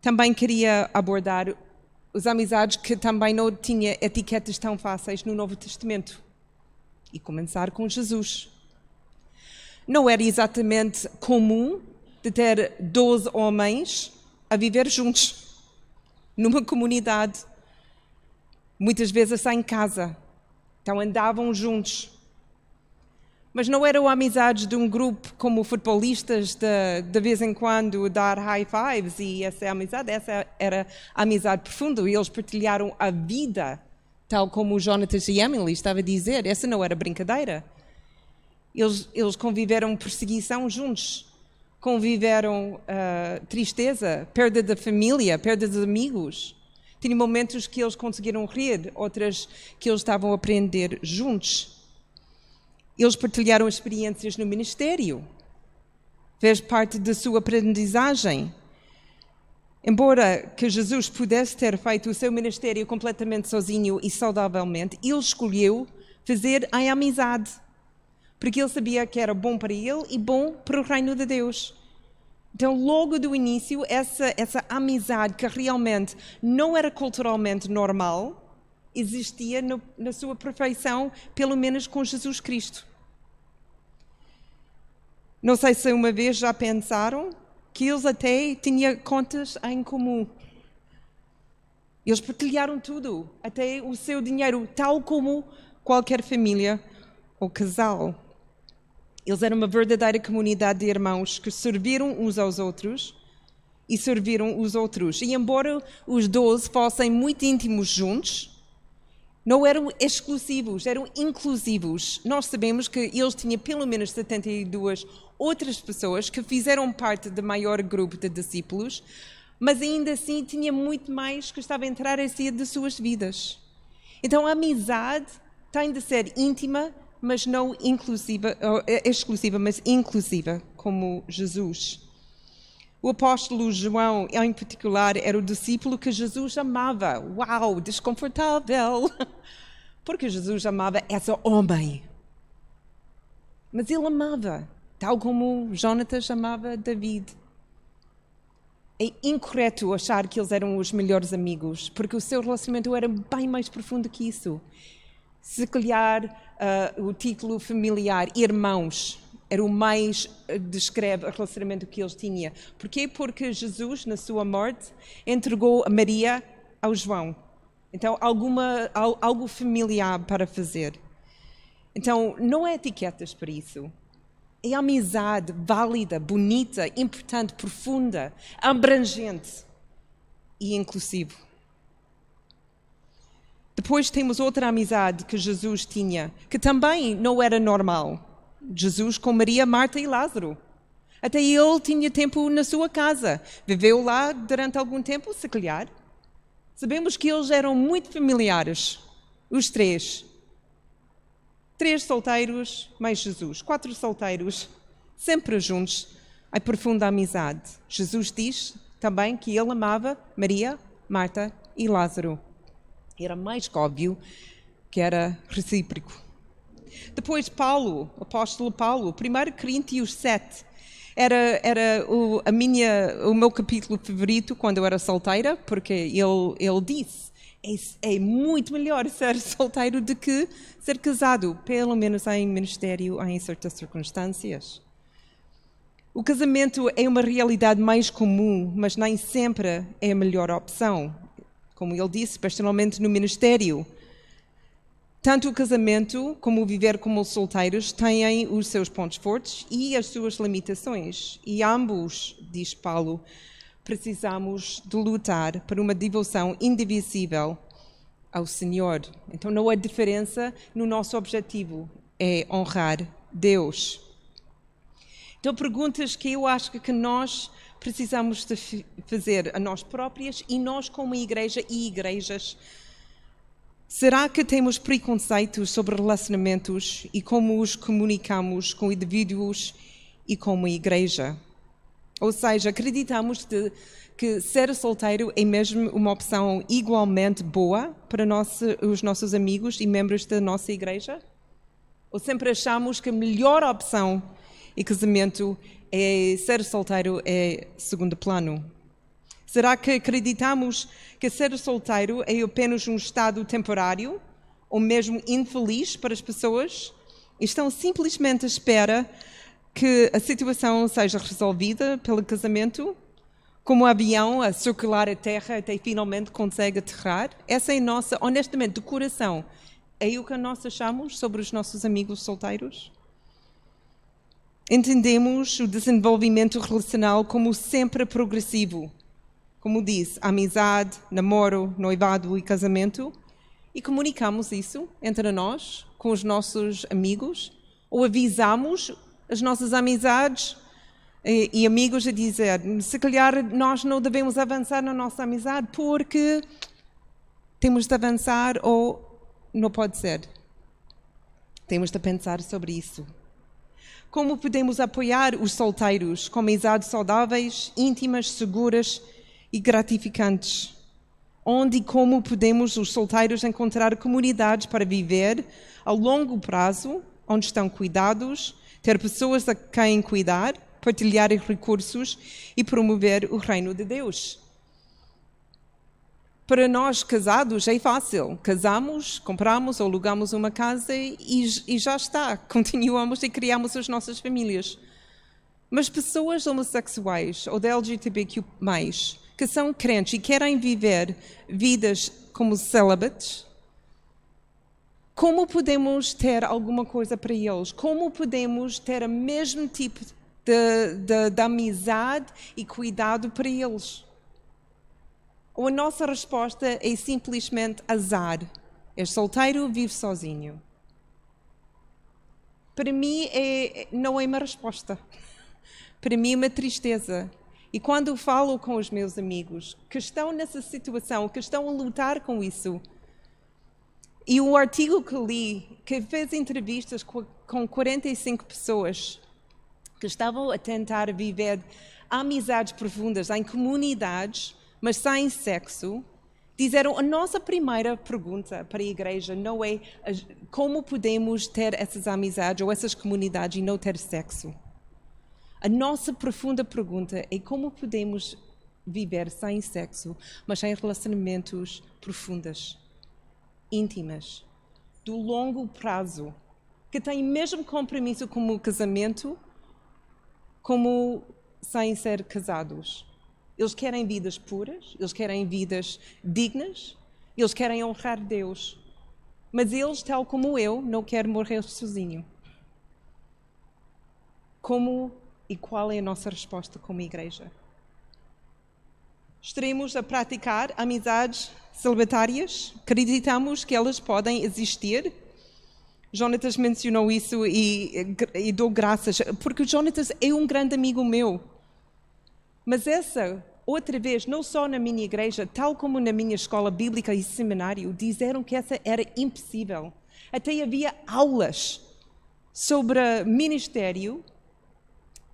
também queria abordar as amizades que também não tinha etiquetas tão fáceis no Novo Testamento. E começar com Jesus. Não era exatamente comum de ter 12 homens a viver juntos numa comunidade Muitas vezes em casa. Então andavam juntos. Mas não eram amizades de um grupo como futebolistas de, de vez em quando dar high fives e essa é amizade, essa era amizade profunda e eles partilharam a vida, tal como o Jonathan e Emily estava a dizer, essa não era brincadeira. Eles, eles conviveram perseguição juntos, conviveram uh, tristeza, perda da família, perda de amigos. Tinha momentos que eles conseguiram rir, outras que eles estavam a aprender juntos. Eles partilharam experiências no ministério. Fez parte da sua aprendizagem. Embora que Jesus pudesse ter feito o seu ministério completamente sozinho e saudavelmente, ele escolheu fazer a amizade, porque ele sabia que era bom para ele e bom para o reino de Deus. Então, logo do início, essa, essa amizade que realmente não era culturalmente normal, existia no, na sua perfeição, pelo menos com Jesus Cristo. Não sei se uma vez já pensaram que eles até tinham contas em comum. Eles partilharam tudo, até o seu dinheiro, tal como qualquer família ou casal. Eles eram uma verdadeira comunidade de irmãos que serviram uns aos outros e serviram os outros. E embora os doze fossem muito íntimos juntos, não eram exclusivos, eram inclusivos. Nós sabemos que eles tinham pelo menos 72 outras pessoas que fizeram parte do maior grupo de discípulos, mas ainda assim tinha muito mais que estava a entrar em si de suas vidas. Então a amizade tem de ser íntima, mas não inclusiva, é exclusiva, mas inclusiva, como Jesus. O apóstolo João, em particular, era o discípulo que Jesus amava. Uau, desconfortável! Porque Jesus amava esse homem. Mas ele amava, tal como Jonatas amava David. É incorreto achar que eles eram os melhores amigos, porque o seu relacionamento era bem mais profundo que isso. Se calhar uh, o título familiar, irmãos, era o mais uh, descreve o relacionamento que eles tinham. Porquê? Porque Jesus, na sua morte, entregou a Maria ao João. Então, alguma, algo familiar para fazer. Então, não é etiquetas para isso é amizade válida, bonita, importante, profunda, abrangente e inclusivo. Depois temos outra amizade que Jesus tinha, que também não era normal. Jesus com Maria, Marta e Lázaro. Até ele tinha tempo na sua casa. Viveu lá durante algum tempo, se calhar. Sabemos que eles eram muito familiares, os três. Três solteiros mais Jesus. Quatro solteiros, sempre juntos, em profunda amizade. Jesus diz também que ele amava Maria, Marta e Lázaro. Era mais que óbvio que era recíproco. Depois, Paulo, apóstolo Paulo, 1 Coríntios 7, era, era o, a minha, o meu capítulo favorito quando eu era solteira, porque ele, ele disse é, é, muito melhor ser solteiro do que ser casado, pelo menos em ministério em certas circunstâncias. O casamento é uma realidade mais comum, mas nem sempre é a melhor opção. Como ele disse, especialmente no ministério. Tanto o casamento como o viver como solteiros têm os seus pontos fortes e as suas limitações. E ambos, diz Paulo, precisamos de lutar por uma devoção indivisível ao Senhor. Então não há diferença no nosso objetivo, é honrar Deus. Então perguntas que eu acho que nós precisamos de fazer a nós próprias e nós como igreja e igrejas. Será que temos preconceitos sobre relacionamentos e como os comunicamos com indivíduos e como igreja? Ou seja, acreditamos de, que ser solteiro é mesmo uma opção igualmente boa para nosso, os nossos amigos e membros da nossa igreja? Ou sempre achamos que a melhor opção em casamento é ser solteiro é segundo plano? Será que acreditamos que ser solteiro é apenas um estado temporário ou mesmo infeliz para as pessoas? Estão simplesmente à espera que a situação seja resolvida pelo casamento, como um avião a circular a Terra até finalmente consegue aterrar. Essa é a nossa, honestamente, de coração, é o que nós achamos sobre os nossos amigos solteiros? Entendemos o desenvolvimento relacional como sempre progressivo, como diz, amizade, namoro, noivado e casamento, e comunicamos isso entre nós, com os nossos amigos, ou avisamos as nossas amizades e, e, amigos a dizer: se calhar nós não devemos avançar na nossa amizade porque temos de avançar ou não pode ser. Temos de pensar sobre isso. Como podemos apoiar os solteiros com amizades saudáveis, íntimas, seguras e gratificantes? Onde e como podemos os solteiros encontrar comunidades para viver a longo prazo, onde estão cuidados, ter pessoas a quem cuidar, partilhar recursos e promover o reino de Deus. Para nós casados é fácil. Casamos, compramos ou alugamos uma casa e, e já está. Continuamos e criamos as nossas famílias. Mas pessoas homossexuais ou da LGBTQ+, que são crentes e querem viver vidas como celibates, como podemos ter alguma coisa para eles? Como podemos ter o mesmo tipo de, de, de amizade e cuidado para eles? Ou a nossa resposta é simplesmente azar. É solteiro, vive sozinho. Para mim é, não é uma resposta. Para mim é uma tristeza. E quando falo com os meus amigos que estão nessa situação, que estão a lutar com isso, E o artigo que li, que fez entrevistas com, com 45 pessoas que estavam a tentar viver amizades profundas em comunidades, mas sem sexo, disseram a nossa primeira pergunta para a igreja não é como podemos ter essas amizades ou essas comunidades e não ter sexo. A nossa profunda pergunta é como podemos viver sem sexo, mas sem relacionamentos profundas, íntimas, do longo prazo, que têm mesmo compromisso como casamento, como sem ser casados. Eles querem vidas puras, eles querem vidas dignas, eles querem honrar Deus. Mas eles, tal como eu, não querem morrer sozinho. Como e qual é a nossa resposta como igreja? Estaremos a praticar amizades celibatárias? Acreditamos que elas podem existir? Jonatas mencionou isso e, e dou graças, porque o Jonatas é um grande amigo meu. Mas essa, outra vez, não só na minha igreja, tal como na minha escola bíblica e seminário, disseram que essa era impossível. Até havia aulas sobre ministério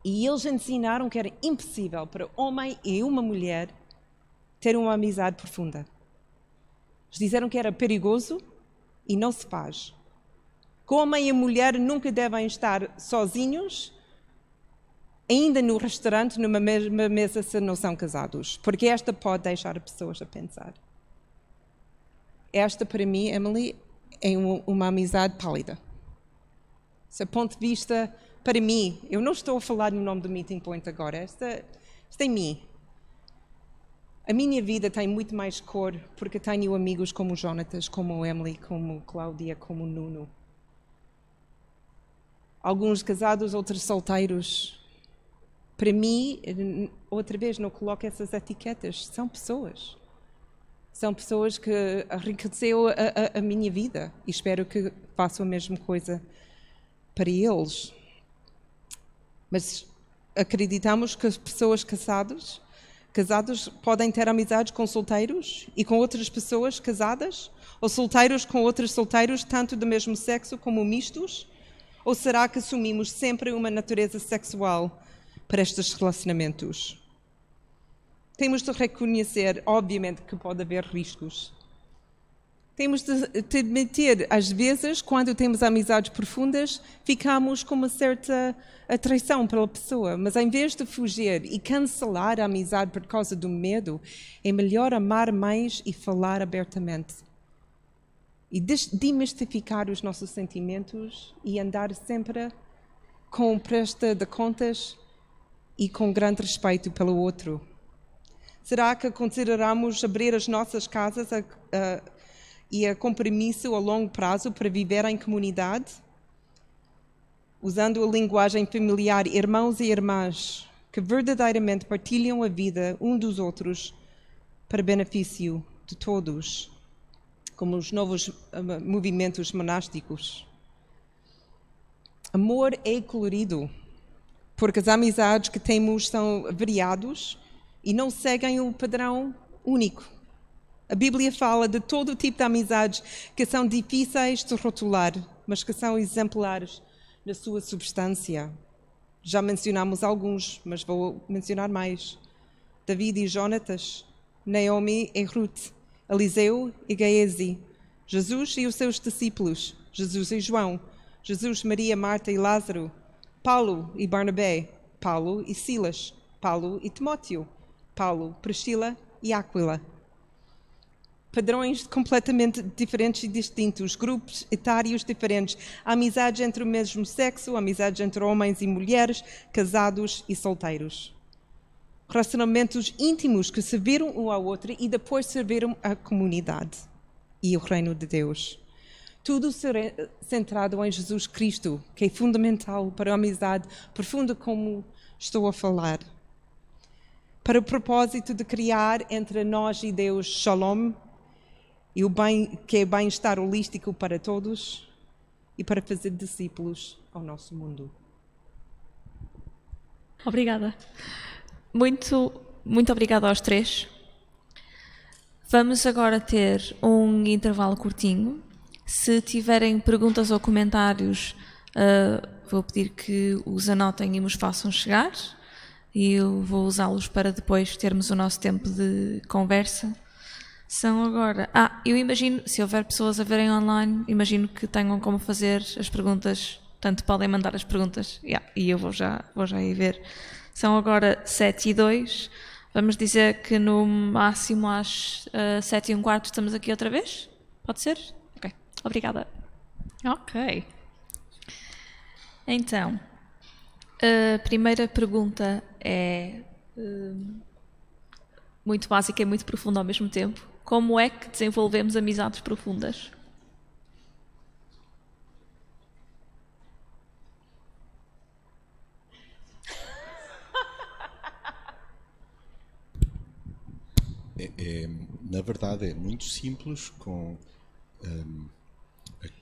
e eles ensinaram que era impossível para homem e uma mulher ter uma amizade profunda. Eles disseram que era perigoso e não se faz. Que homem e mulher nunca devem estar sozinhos, ainda no restaurante, numa mesma mesa, se não são casados. Porque esta pode deixar pessoas a pensar. Esta, para mim, Emily, é uma amizade pálida. Do ponto de vista, para mim, eu não estou a falar no nome do Meeting Point agora, esta, esta é mim. A minha vida tem muito mais cor porque tenho amigos como o Jonatas, como o Emily, como Cláudia, como o Nuno. Alguns casados, outros solteiros. Para mim, outra vez, não coloco essas etiquetas. São pessoas. São pessoas que enriqueceu a, a, a minha vida e espero que façam a mesma coisa para eles. Mas acreditamos que as pessoas casadas Casados podem ter amizades com solteiros e com outras pessoas casadas? Ou solteiros com outros solteiros, tanto do mesmo sexo como mistos? Ou será que assumimos sempre uma natureza sexual para estes relacionamentos? Temos de reconhecer, obviamente, que pode haver riscos temos de, admitir, às vezes, quando temos amizades profundas, ficamos com uma certa atração pela pessoa, mas em vez de fugir e cancelar a amizade por causa do medo, é melhor amar mais e falar abertamente. E demistificar os nossos sentimentos e andar sempre com presta de contas e com grande respeito pelo outro. Será que consideramos abrir as nossas casas a, a e a compromisso a longo prazo para viver em comunidade, usando a linguagem familiar, irmãos e irmãs que verdadeiramente partilham a vida um dos outros para benefício de todos, como os novos ah, movimentos monásticos. Amor é colorido, porque as amizades que temos são variados e não seguem o padrão único. A Bíblia fala de todo tipo de amizades que são difíceis de rotular, mas que são exemplares na sua substância. Já mencionamos alguns, mas vou mencionar mais. David e Jonatas, Naomi e Ruth, Eliseu e Geesi, Jesus e os seus discípulos, Jesus e João, Jesus, Maria, Marta e Lázaro, Paulo e Barnabé, Paulo e Silas, Paulo e Timóteo, Paulo, Priscila e Áquila padrões completamente diferentes e distintos, grupos etários diferentes, amizades entre o mesmo sexo, amizades entre homens e mulheres, casados e solteiros. Relacionamentos íntimos que serviram um ao outro e depois serviram a comunidade e o reino de Deus. Tudo centrado em Jesus Cristo, que é fundamental para a amizade profunda como estou a falar. Para o propósito de criar entre nós e Deus shalom, e o bem que é bem-estar holístico para todos e para fazer discípulos ao nosso mundo. Obrigada. Muito, muito obrigada aos três. Vamos agora ter um intervalo curtinho Se tiverem perguntas ou comentários, uh, vou pedir que os anotem e nos façam chegar. E eu vou usá-los para depois termos o nosso tempo de conversa. São agora. Ah, eu imagino, se houver pessoas a verem online, imagino que tenham como fazer as perguntas. Portanto, podem mandar as perguntas. Yeah, e eu vou já, vou já ir ver. São agora 7 e 2. Vamos dizer que no máximo às uh, 7 e um quarto estamos aqui outra vez? Pode ser? Obrigada. Ok. Então, a primeira pergunta é uh, muito básica e muito profunda ao mesmo tempo. Como é que desenvolvemos amizades profundas? É, é, na verdade, é muito simples. Com um,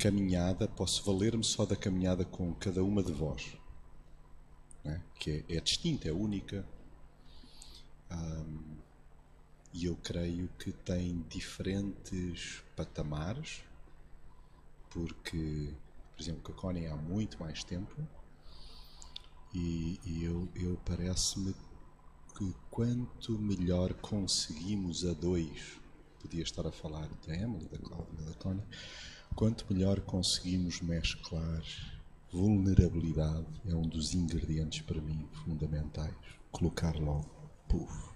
caminhada, posso valer-me só da caminhada com cada uma de vós, é? que é, é, distinta, é única. Um, e eu creio que tem diferentes patamares, porque, por exemplo, com a Connie há muito mais tempo e, e eu, eu parece-me que quanto melhor conseguimos a dois, podia estar a falar da Emily, da Cláudia, da Connie, quanto melhor conseguimos mesclar vulnerabilidade, é um dos ingredientes para mim fundamentais. Colocar logo, puf,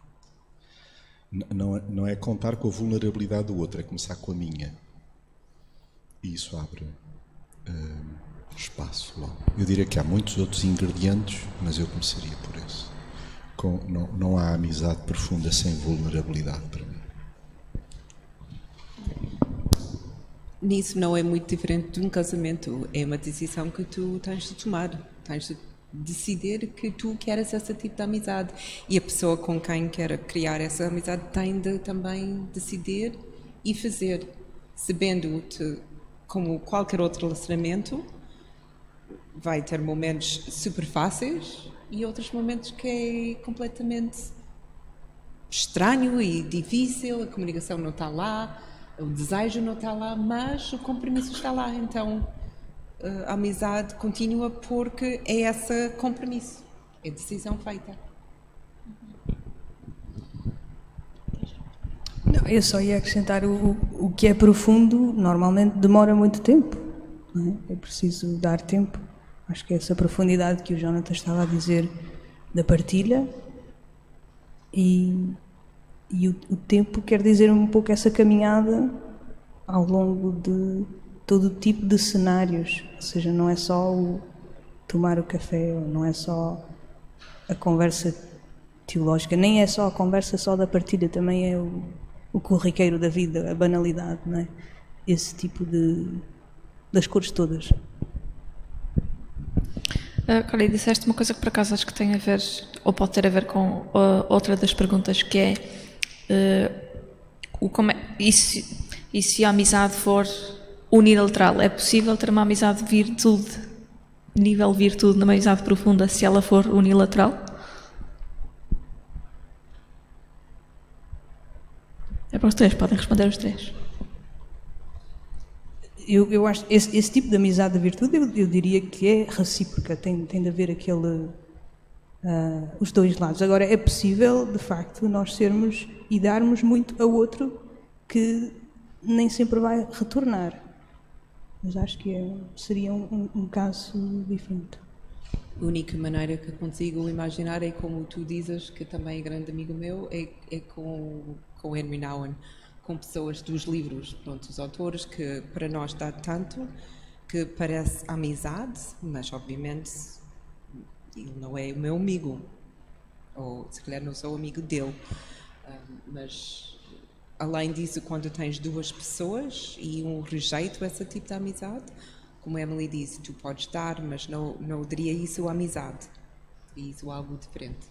não, é, não é contar com a vulnerabilidade do outro, é começar com a minha. E isso abre uh, espaço logo. Eu diria que há muitos outros ingredientes, mas eu começaria por esse. Com, não, não há amizade profunda sem vulnerabilidade para mim. Nisso não é muito diferente de um casamento. É uma decisão que tu tens de tomar. Tens de decidir que tu queres esse tipo de amizade e a pessoa com quem quer criar essa amizade tem de também decidir e fazer, sabendo que, como qualquer outro relacionamento, vai ter momentos super fáceis e outros momentos que é completamente estranho e difícil, a comunicação não está lá, o desejo não está lá, mas o compromisso está lá. Então, a amizade continua porque é esse compromisso, é decisão feita. Não, eu só ia acrescentar o, o que é profundo, normalmente demora muito tempo. É? é? preciso dar tempo. Acho que é essa profundidade que o Jonathan estava a dizer da partilha e, e o, o tempo quer dizer um pouco essa caminhada ao longo de todo tipo de cenários, ou seja, não é só o tomar o café, não é só a conversa teológica, nem é só a conversa só da partilha, também é o, o corriqueiro da vida, a banalidade, não é? Esse tipo de das cores todas. Uh, e disseste uma coisa que por acaso acho que tem a ver, ou pode ter a ver com uh, outra das perguntas, que é, o como é e, se, e se a amizade for unilateral. É possível ter uma amizade de virtude, nível virtude, numa amizade profunda, se ela for unilateral? É para os três, podem responder os três. Eu, eu acho esse, esse tipo de amizade de virtude, eu, eu, diria que é recíproca, tem, tem de haver aquele. Uh, os dois lados. Agora, é possível, de facto, nós sermos e darmos muito a outro que nem sempre vai retornar. Mas acho que é, seria um, um, caso diferente. A única maneira que consigo imaginar é como tu dizes, que também é grande amigo meu, é, é com, com Henry Nouwen, com pessoas dos livros, pronto, os autores, que para nós dá tanto que parece amizade, mas obviamente ele não é o meu amigo, ou se calhar não sou amigo dele, mas além disso, quando tens duas pessoas e um rejeito esse tipo de amizade, como a Emily disse, tu podes dar, mas não, não diria isso amizade. Isso algo diferente.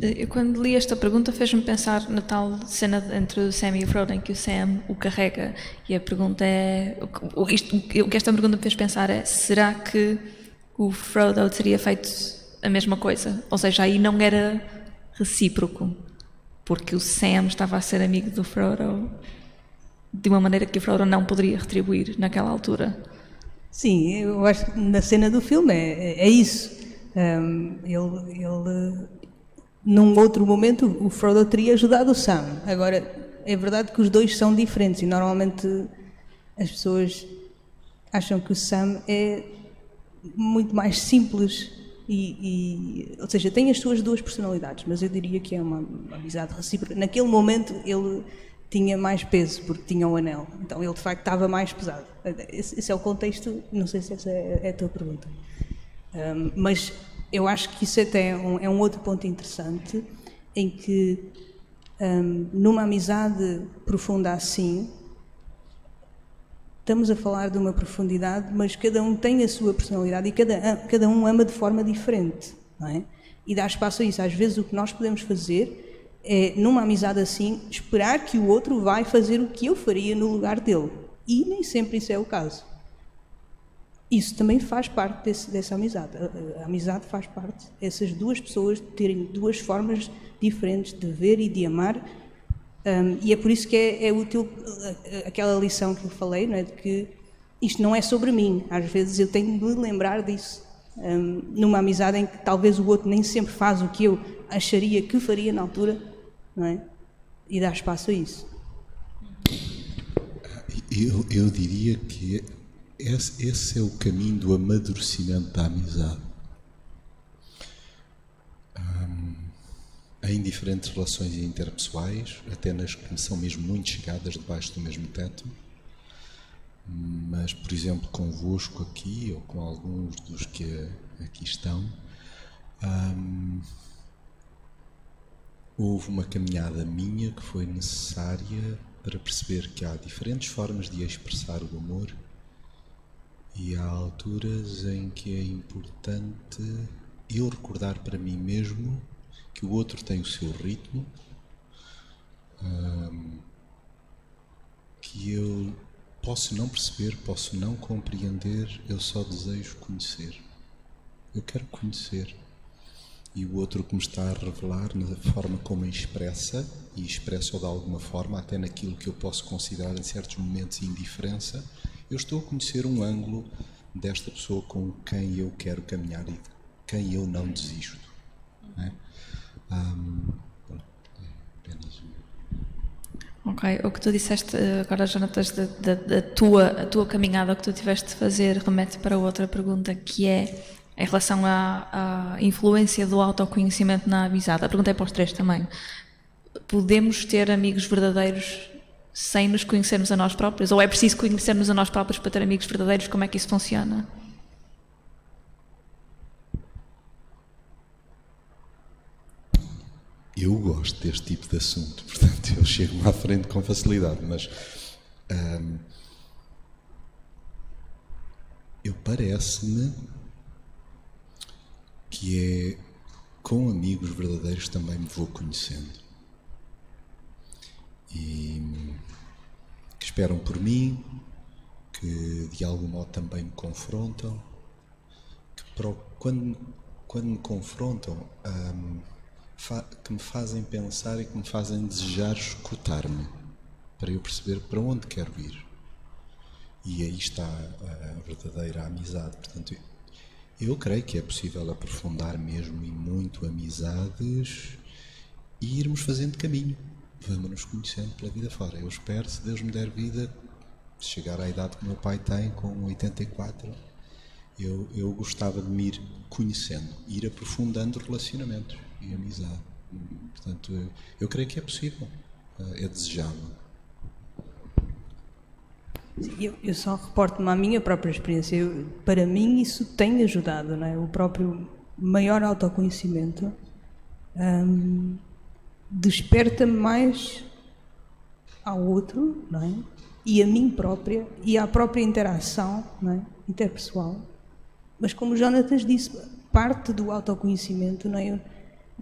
Eu, quando li esta pergunta, fez-me pensar na tal cena entre o Sam e o Frodo, em que o Sam o carrega. E a pergunta é: o, isto, o que esta pergunta me fez pensar é: será que o Frodo teria feito a mesma coisa? Ou seja, aí não era recíproco porque o Sam estava a ser amigo do Frodo. de uma maneira que o Frodo não poderia retribuir naquela altura. Sim, eu acho que na cena do filme é, é isso. Um, ele, ele, num outro momento, o Frodo teria ajudado o Sam. Agora, é verdade que os dois são diferentes e normalmente as pessoas acham que o Sam é muito mais simples e, e, ou seja, tem as suas duas personalidades, mas eu diria que é uma, uma amizade recíproca. Naquele momento ele tinha mais peso porque tinha o um anel, então ele de facto estava mais pesado. Esse, esse, é o contexto. Não sei se essa é, é a tua pergunta, um, mas eu acho que isso até é um, é um outro ponto interessante em que um, numa amizade profunda assim Estamos a falar de uma profundidade, mas cada um tem a sua personalidade e cada, cada um ama de forma diferente, não é? E dá espaço a isso. Às vezes o que nós podemos fazer é, numa amizade assim, esperar que o outro vai fazer o que eu faria no lugar dele. E nem sempre isso é o caso. Isso também faz parte desse, dessa amizade. A, a, amizade faz parte. Essas duas pessoas terem duas formas diferentes de ver e de amar um, e é por isso que é, é, útil uh, aquela lição que eu falei, não é? de que isto não é sobre mim. Às vezes eu tenho de me lembrar disso. Um, numa amizade em que talvez o outro nem sempre faz o que eu acharia que faria na altura, não é? E dá espaço a isso. Eu, eu diria que esse, esse é o caminho do amadurecimento da amizade. Em diferentes relações interpessoais, até nas que são mesmo muito chegadas debaixo do mesmo teto. Mas, por exemplo, convosco aqui, ou com alguns dos que aqui estão, hum, houve uma caminhada minha que foi necessária para perceber que há diferentes formas de expressar o amor e há alturas em que é importante eu recordar para mim mesmo que o outro tem o seu ritmo, que eu posso não perceber, posso não compreender, eu só desejo conhecer. Eu quero conhecer. E o outro que me está a revelar na forma como expressa, e expressa de alguma forma, até naquilo que eu posso considerar em certos momentos indiferença, eu estou a conhecer um ângulo desta pessoa com quem eu quero caminhar e quem eu não desisto. Não é? Um, Ok, o que tu disseste eh, agora, Jonatas, da, da, da, tua, a tua caminhada, o que tu tiveste de fazer, remete para outra pergunta que é em relação à, à influência do autoconhecimento na amizade. A pergunta é para os três também. Podemos ter amigos verdadeiros sem nos conhecermos a nós próprios? Ou é preciso conhecermos a nós próprios para ter amigos verdadeiros? Como é que isso funciona? Eu gosto deste tipo de assunto, portanto eu chego-me à frente com facilidade, mas eu parece-me que é com amigos verdadeiros também me vou conhecendo. E que esperam por mim, que de algum modo também me confrontam, que quando, quando me confrontam que me fazem pensar e que me fazem desejar escutar-me, para eu perceber para onde quero ir. E aí está a verdadeira amizade. Portanto, eu creio que é possível aprofundar mesmo e muito amizades e irmos fazendo caminho. Vamos nos conhecendo pela vida fora. Eu espero, se Deus me der vida, chegar à idade que meu pai tem, com 84, eu, eu gostava de me ir conhecendo, ir aprofundando relacionamentos e amizade. Portanto, eu, eu creio que é possível, eh, é desejável. Eu, eu só reporto-me à minha própria experiência. Eu, para mim, isso tem ajudado, não é? O próprio maior autoconhecimento hum, desperta-me mais ao outro, não é? E a mim própria e à própria interação, não é? Interpessoal. Mas como o Jonatas disse, parte do autoconhecimento, não é?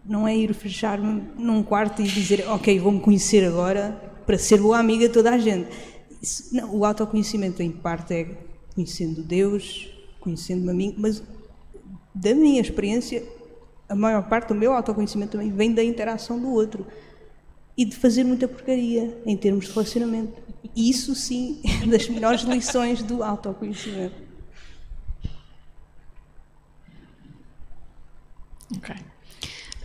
Não é ir fechar-me num quarto e dizer, ok, vou-me conhecer agora para ser boa amiga de toda a gente. Isso, não, o autoconhecimento, em parte, é conhecendo Deus, conhecendo-me a mim, mas da minha experiência, a maior parte do meu autoconhecimento também vem da interação do outro e de fazer muita porcaria em termos de relacionamento. Isso sim é das melhores lições do autoconhecimento. Ok.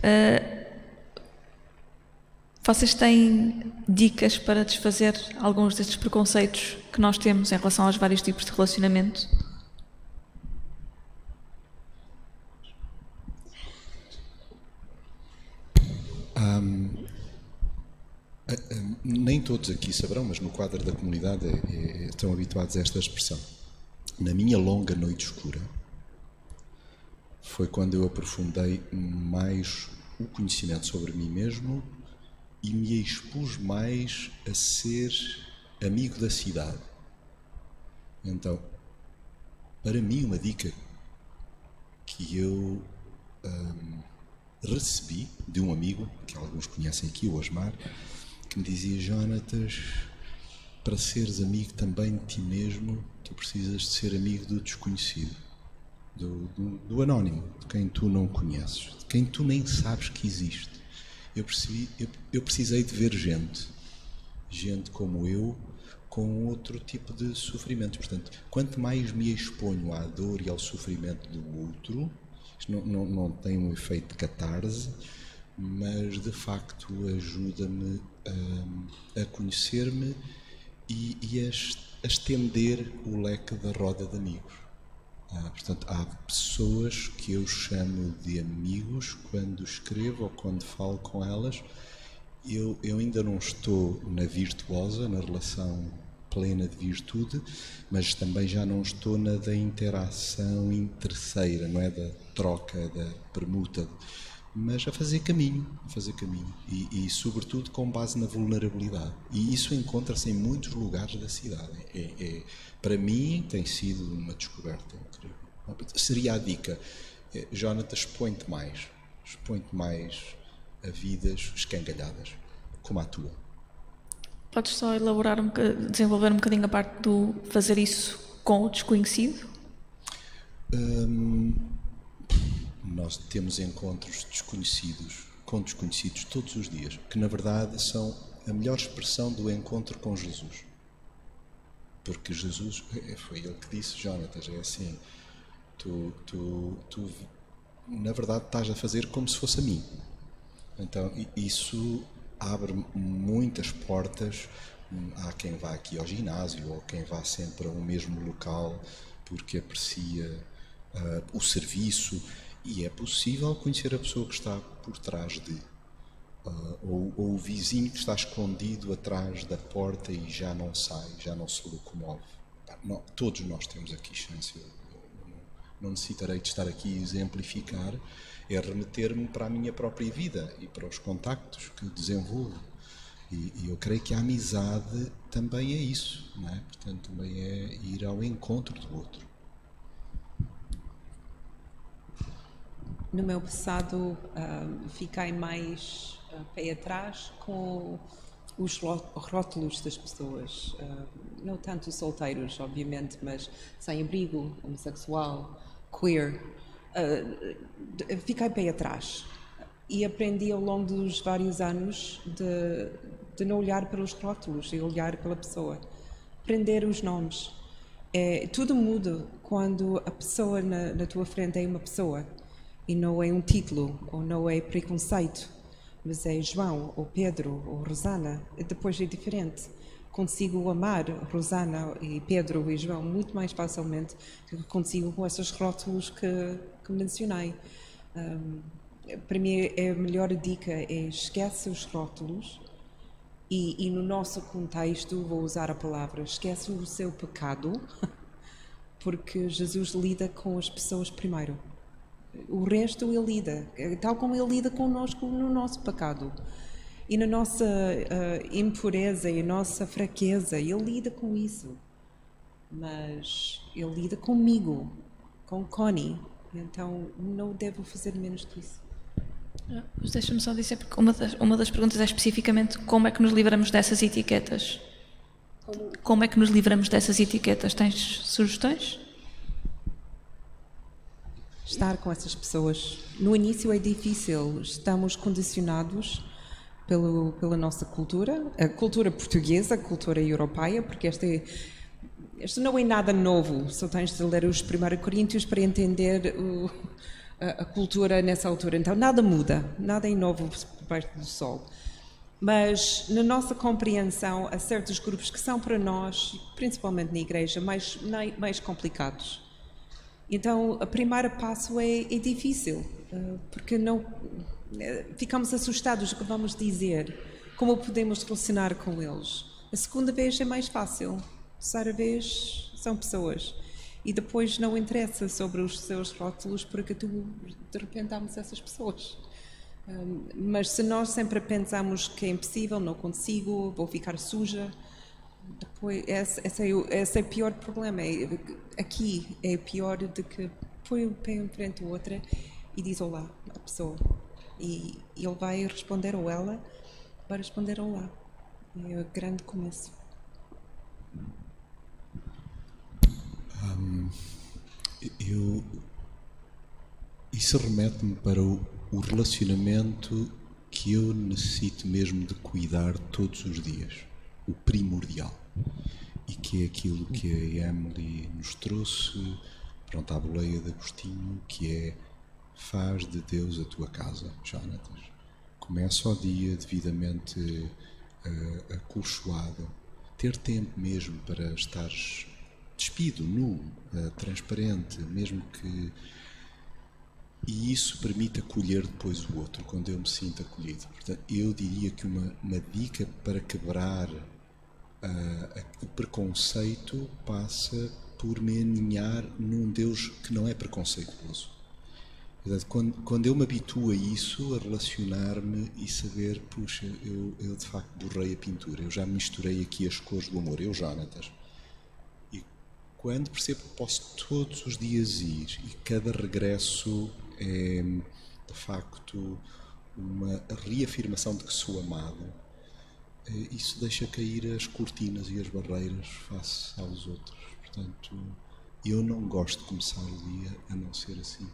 Uh, vocês têm dicas para desfazer alguns destes preconceitos que nós temos em relação aos vários tipos de relacionamento? Um, nem todos aqui saberão, mas no quadro da comunidade é, é, estão habituados a esta expressão. Na minha longa noite escura, foi quando eu aprofundei mais o conhecimento sobre mim mesmo e me expus mais a ser amigo da cidade. Então, para mim, uma dica que eu hum, recebi de um amigo, que alguns conhecem aqui, o Osmar, que me dizia: Jonatas, para seres amigo também de ti mesmo, tu precisas de ser amigo do desconhecido, do, do, do anónimo, de quem tu não conheces, de quem tu nem sabes que existe. Eu, percebi, eu, eu precisei de ver gente, gente como eu, com outro tipo de sofrimento. Portanto, quanto mais me exponho à dor e ao sofrimento do outro, isto não, não, não tem um efeito de catarse, mas de facto ajuda-me a, a conhecer-me e, e a, estender o leque da roda de amigos. Ah, portanto, há pessoas que eu chamo de amigos quando escrevo ou quando falo com elas. Eu, eu ainda não estou na virtuosa, na relação plena de virtude, mas também já não estou na da interação terceira, não é da troca, da permuta, mas a fazer caminho, a fazer caminho e, e sobretudo com base na vulnerabilidade. E isso encontra-se em muitos lugares da cidade. É, é, para mim tem sido uma descoberta incrível. Seria a dica, é, Jonathan, expõe-te mais, expõe-te mais a vidas escangalhadas, como a tua. Podes só elaborar, um, desenvolver um bocadinho a parte do fazer isso com o desconhecido? Hum, nós temos encontros desconhecidos, com desconhecidos todos os dias, que na verdade são a melhor expressão do encontro com Jesus. Porque Jesus, é, foi ele que disse, Jonatas, é assim, tu, tu, tu na verdade estás a fazer como se fosse a mim. Então isso abre muitas portas. Há quem vá aqui ao ginásio ou quem vá sempre ao mesmo local porque aprecia uh, o serviço e é possível conhecer a pessoa que está por trás de uh, ou, ou, o vizinho que está escondido atrás da porta e já não sai, já não se locomove. Não, todos nós temos aqui chance. Eu, eu, não necessitarei de estar aqui a exemplificar é remeter-me para a minha própria vida e para os contactos que desenvolvo. E, e, eu creio que a amizade também é isso, não é? Portanto, também é ir ao encontro do outro. No meu passado, uh, fiquei mais pé atrás com os rótulos das pessoas. Uh, não tanto solteiros, obviamente, mas sem abrigo, homossexual, queer uh, fiquei bem atrás e aprendi ao longo dos vários anos de, de não olhar pelos rótulos e olhar pela pessoa, aprender os nomes. É, tudo muda quando a pessoa na, na tua frente é uma pessoa e não é um título ou não é preconceito, mas é João ou Pedro ou Rosana. Depois é diferente consigo amar Rosana e Pedro e João muito mais facilmente do que consigo com esses rótulos que, que mencionei. Um, para mim, a melhor dica é esquece os rótulos e, e, no nosso contexto, vou usar a palavra, esquece o seu pecado, porque Jesus lida com as pessoas primeiro. O resto ele lida, tal como ele lida conosco no nosso pecado e na nossa uh, impureza e nossa fraqueza. Ele lida com isso. Mas ele lida comigo, com Connie. Então não devo fazer menos que isso. Ah, mas deixa-me só dizer, porque uma das, uma das perguntas é especificamente como é que nos livramos dessas etiquetas. Como, como é que nos livramos dessas etiquetas? Tens sugestões? Estar com essas pessoas. No início é difícil, estamos condicionados pelo, pela nossa cultura, a cultura portuguesa, a cultura europeia, porque esta é, isto não é nada novo, só tens de ler os 1 Coríntios para entender o, a, a, cultura nessa altura. Então nada muda, nada é novo debaixo do sol. Mas na nossa compreensão, há certos grupos que são para nós, principalmente na igreja, mais, mais complicados. Então, o primeiro passo é, é difícil, eh, porque não eh, ficamos assustados do que vamos dizer, como podemos relacionar com eles. A segunda vez é mais fácil, a terceira vez são pessoas. E depois não interessa sobre os seus rótulos, porque tu de repente amas essas pessoas. mas se nós sempre pensamos que é impossível, não consigo, vou ficar suja, depois, esse, esse, é, o, esse é o pior problema. É, aqui é pior do que põe um pé em frente ao outro e diz olá à pessoa. E, e ele vai responder, ou ela vai responder olá. É o grande começo. Um, eu, isso remete-me para o, o relacionamento que eu necessito mesmo de cuidar todos os dias o primordial e que é aquilo que a Emily nos trouxe pronto, à boleia de Agostinho, que é faz de Deus a tua casa, Jonatas. Começa o dia devidamente uh, acolchoado, ter tempo mesmo para estares despido, nu, uh, transparente, mesmo que e isso permite acolher depois o outro, quando eu me sinto acolhido. Portanto, eu diria que uma, uma dica para quebrar uh, o preconceito passa por me aninhar num Deus que não é preconceituoso. Quando, quando eu me habituo a isso, a relacionar-me e saber, puxa, eu, eu de facto borrei a pintura, eu já misturei aqui as cores do amor, eu, Jonatas. E quando percebo que posso todos os dias ir e cada regresso é, de facto, uma reafirmação de que sou amado, isso deixa cair as cortinas e as barreiras face aos outros. Portanto, eu não gosto de começar o dia a não ser assim.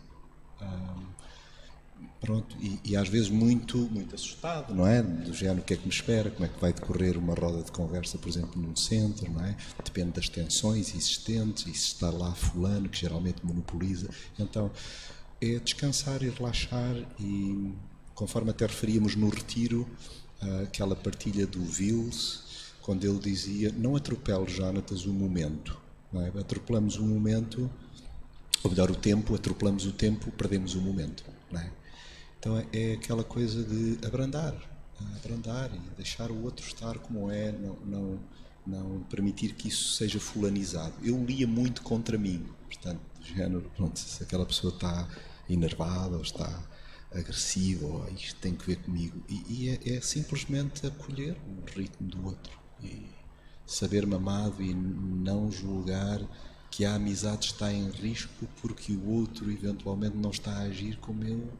pronto, e, e, às vezes muito, muito assustado, não é? Do género, o que é que me espera, como é que vai decorrer uma roda de conversa, por exemplo, num centro, não é? Depende das tensões existentes e se está lá fulano, que geralmente monopoliza. Então, é descansar e relaxar e, conforme até referíamos no retiro, aquela partilha do Vils, quando ele dizia: Não atropele, Jonatas, o momento. É? Atropelamos o momento, ou melhor, o tempo, atropelamos o tempo, perdemos o momento. É? Então é, é aquela coisa de abrandar, abrandar e deixar o outro estar como é, não, não, não permitir que isso seja fulanizado. Eu lia muito contra mim, portanto, do género, pronto, se aquela pessoa está enervada ou está agressivo, ou isto tem que ver comigo. E, e é, é, simplesmente acolher o ritmo do outro e saber-me amado e não julgar que a amizade está em risco porque o outro eventualmente não está a agir como eu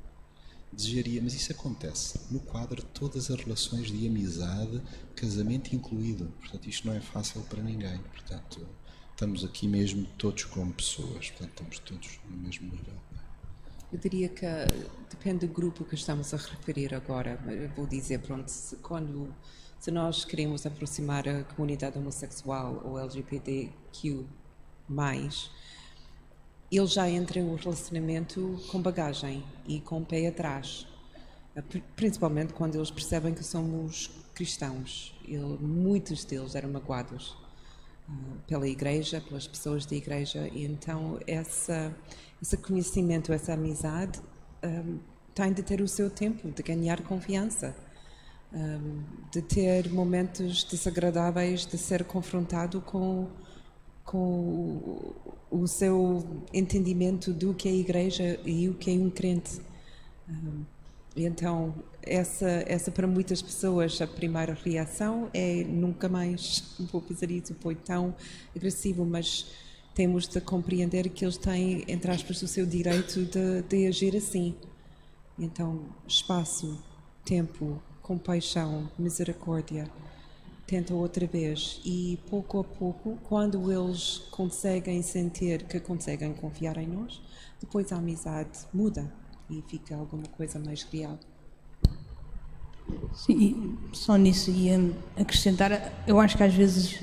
desejaria. Mas isso acontece no quadro de todas as relações de amizade, casamento incluído. Portanto, isto não é fácil para ninguém. Portanto, estamos aqui mesmo todos como pessoas. Portanto, estamos todos no mesmo nível. Eu diria que depende do grupo que estamos a referir agora. Eu vou dizer, pronto, se, quando se nós queremos aproximar a comunidade homossexual ou LGBTQ+, ele já entra em um relacionamento com bagagem e com o pé atrás. Principalmente quando eles percebem que somos cristãos. Ele, muitos deles eram magoados uh, pela igreja, pelas pessoas da igreja, e então essa esse conhecimento, essa amizade, um, tem de ter o seu tempo, de ganhar confiança, um, de ter momentos desagradáveis, de ser confrontado com, com o, seu entendimento do que é igreja e o que é um crente. Um, então, essa, essa para muitas pessoas, a primeira reação é nunca mais vou fazer isso, foi tão agressivo, mas temos de compreender que eles têm, entre aspas, o seu direito de, de agir assim. Então, espaço, tempo, compaixão, misericórdia, tentam outra vez e pouco a pouco, quando eles conseguem sentir que conseguem confiar em nós, depois a amizade muda e fica alguma coisa mais real. Sim, só nisso ia acrescentar, eu acho que às vezes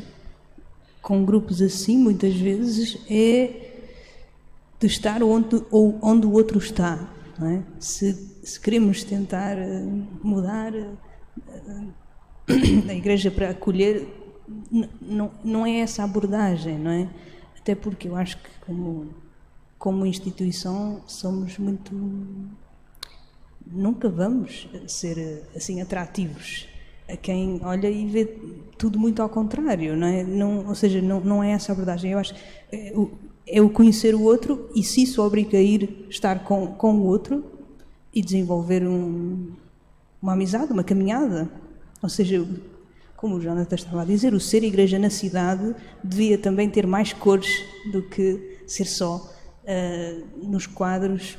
com grupos assim, muitas vezes é de estar onde, ou onde o outro está. É? Se, se, queremos tentar eh, mudar eh, a igreja para acolher, não, não é essa abordagem, não é? Até porque eu acho que como, como instituição somos muito nunca vamos ser assim atrativos a quem olha e vê tudo muito ao contrário, não é? Não, ou seja, não, não é essa a abordagem. Eu acho é o, é o conhecer o outro e se isso obriga a ir estar com, com o outro e desenvolver um, uma amizade, uma caminhada. Ou seja, como o Jonathan estava a dizer, o ser igreja na cidade devia também ter mais cores do que ser só uh, nos quadros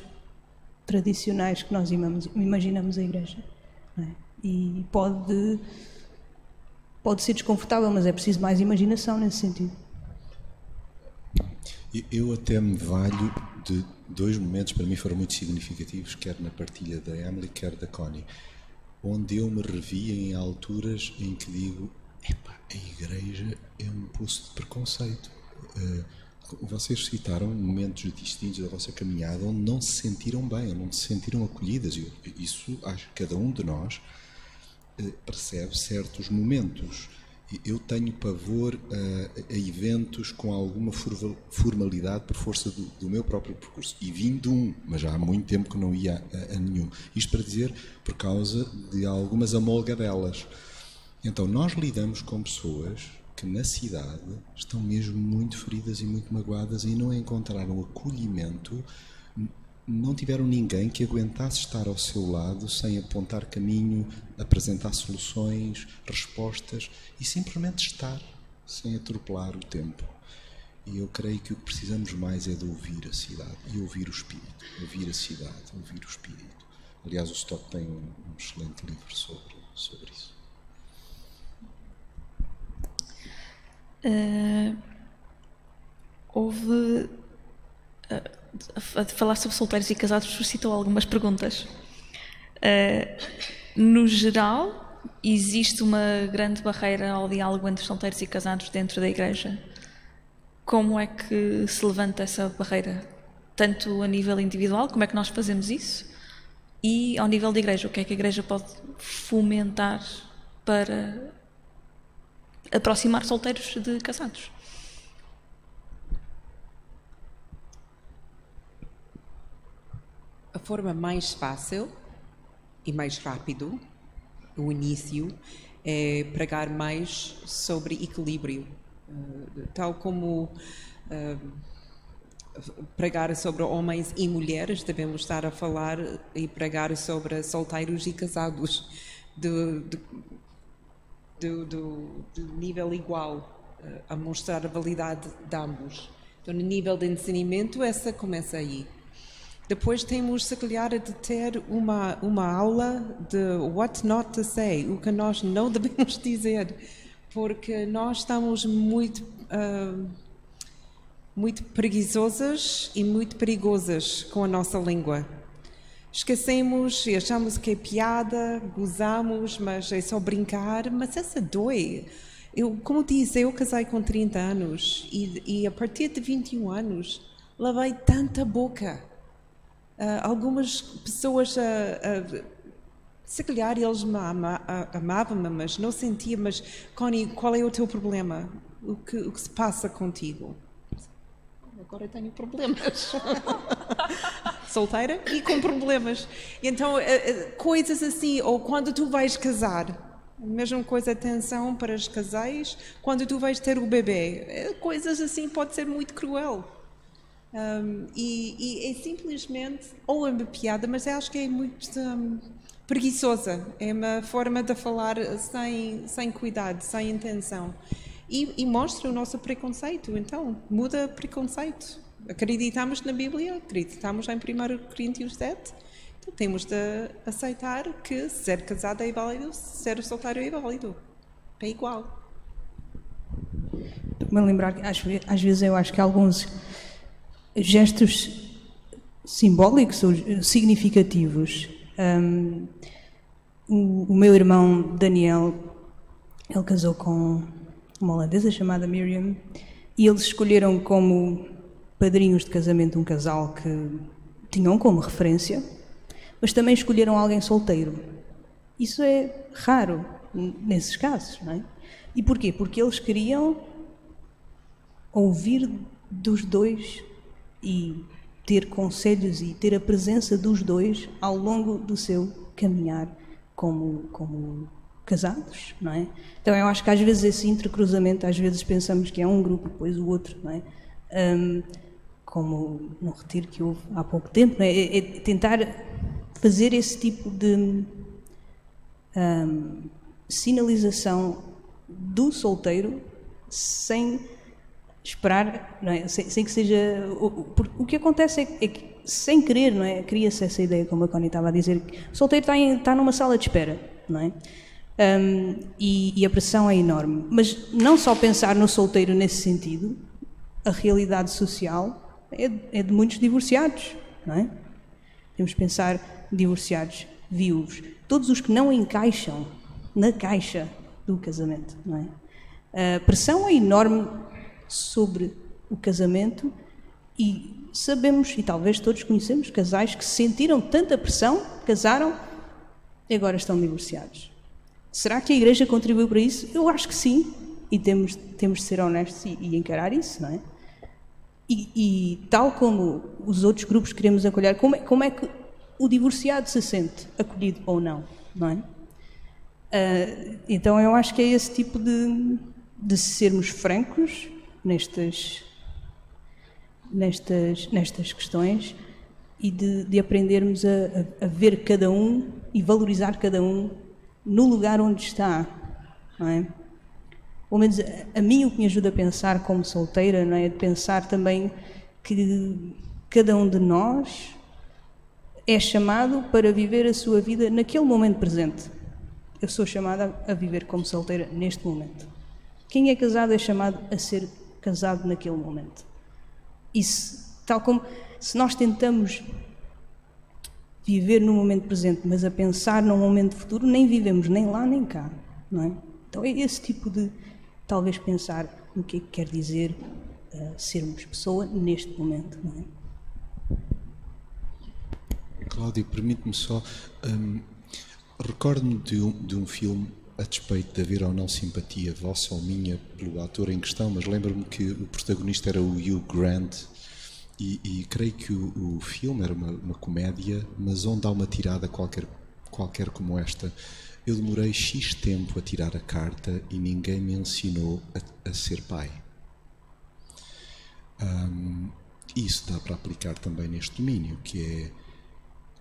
tradicionais que nós imaginamos a igreja. É? E pode, pode ser desconfortável, mas é preciso mais imaginação nesse sentido. Eu até me valho de dois momentos para mim foram muito significativos, quer na partilha da Emily, quer da Connie, onde eu me revi em alturas em que digo: epá, a igreja é um poço de preconceito. Uh, vocês citaram momentos distintos da vossa caminhada onde não se sentiram bem, onde não se sentiram acolhidas. Isso, acho que cada um de nós eh, percebe certos momentos. Eu tenho pavor a, a eventos com alguma formalidade por força do, do, meu próprio percurso. E vim de um, mas já há muito tempo que não ia a, a nenhum. Isto para dizer, por causa de algumas amolgadelas. Então, nós lidamos com pessoas que na cidade estão mesmo muito feridas e muito magoadas e não encontraram acolhimento, não tiveram ninguém que aguentasse estar ao seu lado sem apontar caminho, apresentar soluções, respostas e simplesmente estar, sem atropelar o tempo. E eu creio que o que precisamos mais é de ouvir a cidade e ouvir o espírito, ouvir a cidade, ouvir o espírito. Aliás, o Stott tem um, um excelente livro sobre, sobre isso. Uh, houve. Uh, a falar sobre solteiros e casados suscitou algumas perguntas. Uh, no geral, existe uma grande barreira ao diálogo entre solteiros e casados dentro da igreja. Como é que se levanta essa barreira? Tanto a nível individual, como é que nós fazemos isso? E ao nível da igreja, o que é que a igreja pode fomentar para aproximar solteiros de casados. Forma mais fácil e mais rápido, o início, é pregar mais sobre equilíbrio, uh, tal como uh, pregar sobre homens e mulheres, devemos estar a falar e pregar sobre solteiros e casados, de, de do, do nível igual, uh, a mostrar a validade de ambos. Então, no nível de ensinamento, essa começa aí. Depois temos, se calhar, de ter uma, uma aula de what not to say, o que nós não devemos dizer, porque nós estamos muito, uh, muito preguiçosas e muito perigosas com a nossa língua. Esquecemos e achamos que é piada, gozamos, mas é só brincar, mas essa dói. Eu, como disse, eu casei com 30 anos e, e a partir de 21 anos lavei tanta boca. Uh, algumas pessoas, se calhar eles me ama, amavam-me, mas não sentia, mas Connie, qual é o teu problema? O que, o que se passa contigo? Agora eu tenho problemas. solteira e com problemas. Então, eh, eh, coisas assim, ou quando tu vais casar, mesma coisa, atenção para os casais, quando tu vais ter o bebê, eh, coisas assim pode ser muito cruel. Um, e, e, é simplesmente, ou é uma piada, mas eu acho que é muito um, preguiçosa. É uma forma de falar sem, sem cuidado, sem intenção. E, e mostra o nosso preconceito. Então, muda preconceito acreditamos na Bíblia, acreditamos em 1 Coríntios 7, então temos de aceitar que ser casado é válido, ser solteiro é válido. É igual. Estou-me a lembrar às, às vezes eu acho que alguns gestos simbólicos ou significativos um, o, o meu irmão Daniel, ele casou com uma holandesa chamada Miriam e eles escolheram como padrinhos de casamento um casal que tinham como referência, mas também escolheram alguém solteiro. Isso é raro nesses casos, não é? E porquê? Porque eles queriam ouvir dos dois e ter conselhos e ter a presença dos dois ao longo do seu caminhar como, como casados, não é? Então eu acho que às vezes esse intercruzamento, às vezes pensamos que é um grupo, depois o outro, não é? Um, como no retiro que houve há pouco tempo, é? É, é? tentar fazer esse tipo de um, sinalização do solteiro sem esperar, é? sem, sem, que seja. O, o, que acontece é, é que, sem querer, não é? Cria-se essa ideia, como a Connie estava a dizer, que o solteiro está, em, está numa sala de espera, não é? Um, e, e, a pressão é enorme. Mas não só pensar no solteiro nesse sentido, a realidade social é, é de muitos divorciados, não é? Temos que pensar divorciados, viúvos, todos os que não encaixam na caixa do casamento, não é? A pressão é enorme sobre o casamento e sabemos, e talvez todos conhecemos, casais que sentiram tanta pressão, casaram e agora estão divorciados. Será que a Igreja contribuiu para isso? Eu acho que sim, e temos, temos de ser honestos e, e encarar isso, não é? E, e, tal como os outros grupos queremos acolher, como é, como é que o divorciado se sente acolhido ou não, não é? Uh, então eu acho que é esse tipo de, de sermos francos nestas, nestas, nestas questões e de, de aprendermos a, a, ver cada um e valorizar cada um no lugar onde está, não é? Pelo menos a, a mim o que me ajuda a pensar como solteira, não é? De pensar também que cada um de nós é chamado para viver a sua vida naquele momento presente. Eu sou chamada a viver como solteira neste momento. Quem é casado é chamado a ser casado naquele momento. Se, tal como se nós tentamos viver no momento presente, mas a pensar no momento futuro, nem vivemos nem lá nem cá, não é? Então é esse tipo de talvez pensar no que é que quer dizer uh, sermos pessoa neste momento, não é? Cláudio, permite-me só. Um, Recordo-me de, um, de um filme a despeito de haver ou não simpatia vossa ou minha pelo ator em questão, mas lembro-me que o protagonista era o Hugh Grant e, e creio que o, o, filme era uma, uma, comédia, mas onde há uma tirada qualquer, qualquer como esta. Eu demorei X tempo a tirar a carta e ninguém me ensinou a, a ser pai. Um, isso dá para aplicar também neste domínio, que é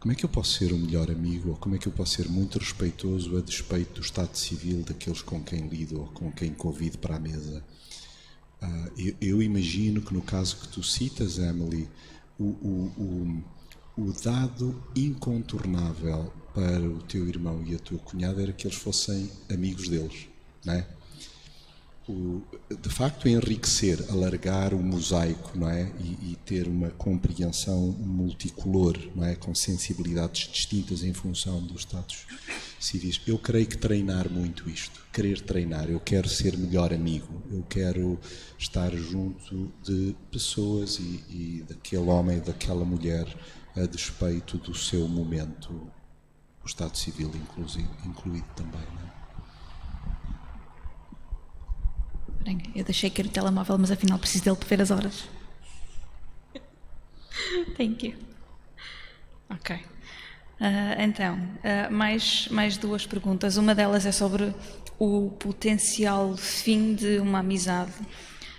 como é que eu posso ser o melhor amigo ou como é que eu posso ser muito respeitoso a despeito do estado civil daqueles com quem lido ou com quem convido para a mesa? Uh, eu, eu, imagino que no caso que tu citas, Emily, o, o, o, o dado incontornável para o teu irmão e a tua cunhada era que eles fossem amigos deles, não é? O, de facto enriquecer, alargar o mosaico, não é? E, e, ter uma compreensão multicolor, não é? Com sensibilidades distintas em função dos estados civis. Eu creio que treinar muito isto, querer treinar, eu quero ser melhor amigo, eu quero estar junto de pessoas e, e daquele homem, daquela mulher, a despeito do seu momento, o estado civil incluído também, não é? Eu deixei cair o telemóvel, mas afinal preciso dele para ver as horas. Thank you. Ok. Uh, então, uh, mais, mais duas perguntas. Uma delas é sobre o potencial fim de uma amizade.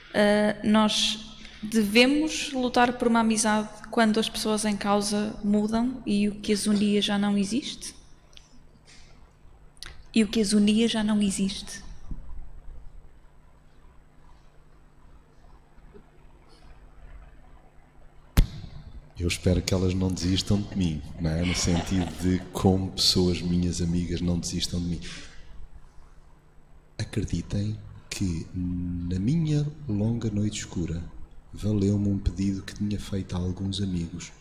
Uh, nós devemos lutar por uma amizade quando as pessoas em causa mudam e o que as unia já não existe? E o que as unia já não existe? Eu espero que elas não desistam de mim, não é? no sentido de como pessoas minhas amigas não desistam de mim. Acreditem que na minha longa noite escura valeu-me um pedido que tinha feito a alguns amigos.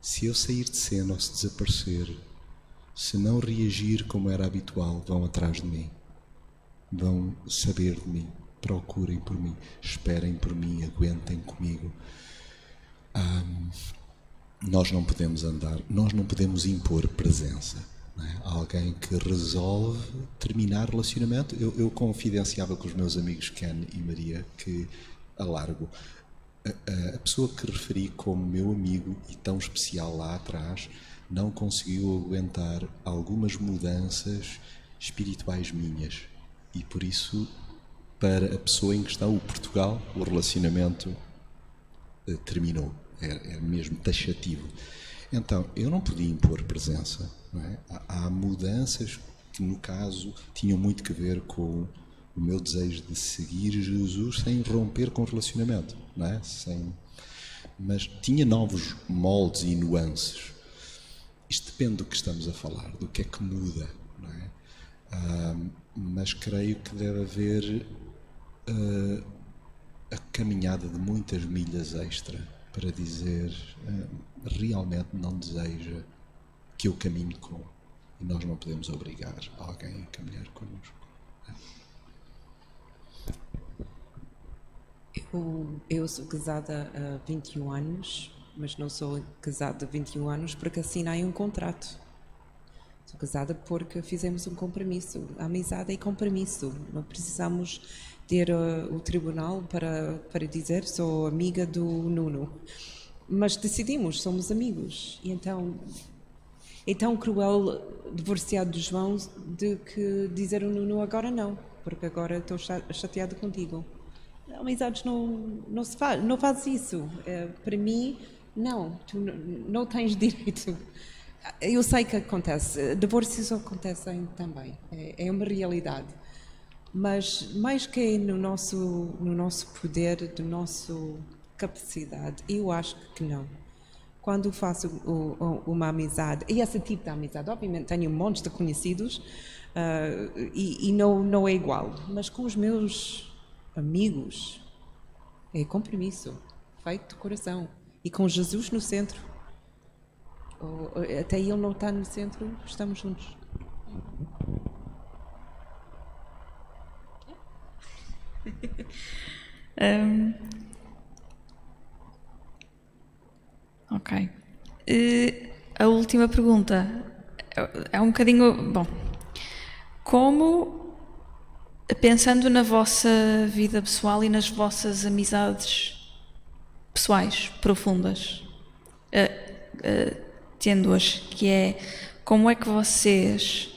Se eu sair de cena ou se desaparecer, Se não reagir como era habitual, vão atrás de mim. Vão saber de mim. Procurem por mim. Esperem por mim. Aguentem comigo. Um, nós não podemos andar, nós não podemos impor presença. É? Alguém que resolve terminar relacionamento. Eu, eu confidenciava com os meus amigos Ken e Maria que a largo. A, a, pessoa que referi como meu amigo e tão especial lá atrás não conseguiu aguentar algumas mudanças espirituais minhas e por isso para a pessoa em questão, o Portugal, o relacionamento eh, terminou. Era, era mesmo taxativo. Então, eu não podia impor presença. É? Há, há mudanças que, no caso, tinham muito que ver com o meu desejo de seguir Jesus sem romper com o relacionamento, não é? Sem, mas tinha novos moldes e nuances. Isto depende do que estamos a falar, do que é que muda, não é? Ah, mas creio que deve haver uh, a caminhada de muitas milhas extra para dizer uh, realmente não deseja que eu caminhe com e nós não podemos obrigar alguém a caminhar connosco. Eu, eu sou casada há 21 anos, mas não sou casada há 21 anos porque assinei um contrato. Sou casada porque fizemos um compromisso. Amizade é compromisso. Não precisamos ter uh, o tribunal para, para dizer sou amiga do Nuno. Mas decidimos, somos amigos. E então é tão cruel divorciado do João de que dizer o Nuno agora não, porque agora estou chateada contigo. Amizades não, não se faz, não faz isso. É, para mim, não, tu não tens direito. Eu sei que acontece, divórcios acontecem também, é, é uma realidade. Mas mais que no nosso, no nosso poder, do nosso capacidade, eu acho que não. Quando faço uma amizade, e esse tipo de amizade, obviamente tenho um monte de conhecidos uh, e, e não, não é igual, mas com os meus amigos, é compromisso, feito de coração e com Jesus no centro. Até ele não está no centro, estamos juntos. um, ok. A última pergunta é um bocadinho. Bom, como pensando na vossa vida pessoal e nas vossas amizades pessoais profundas, uh, uh, tendo-as, que é como é que vocês,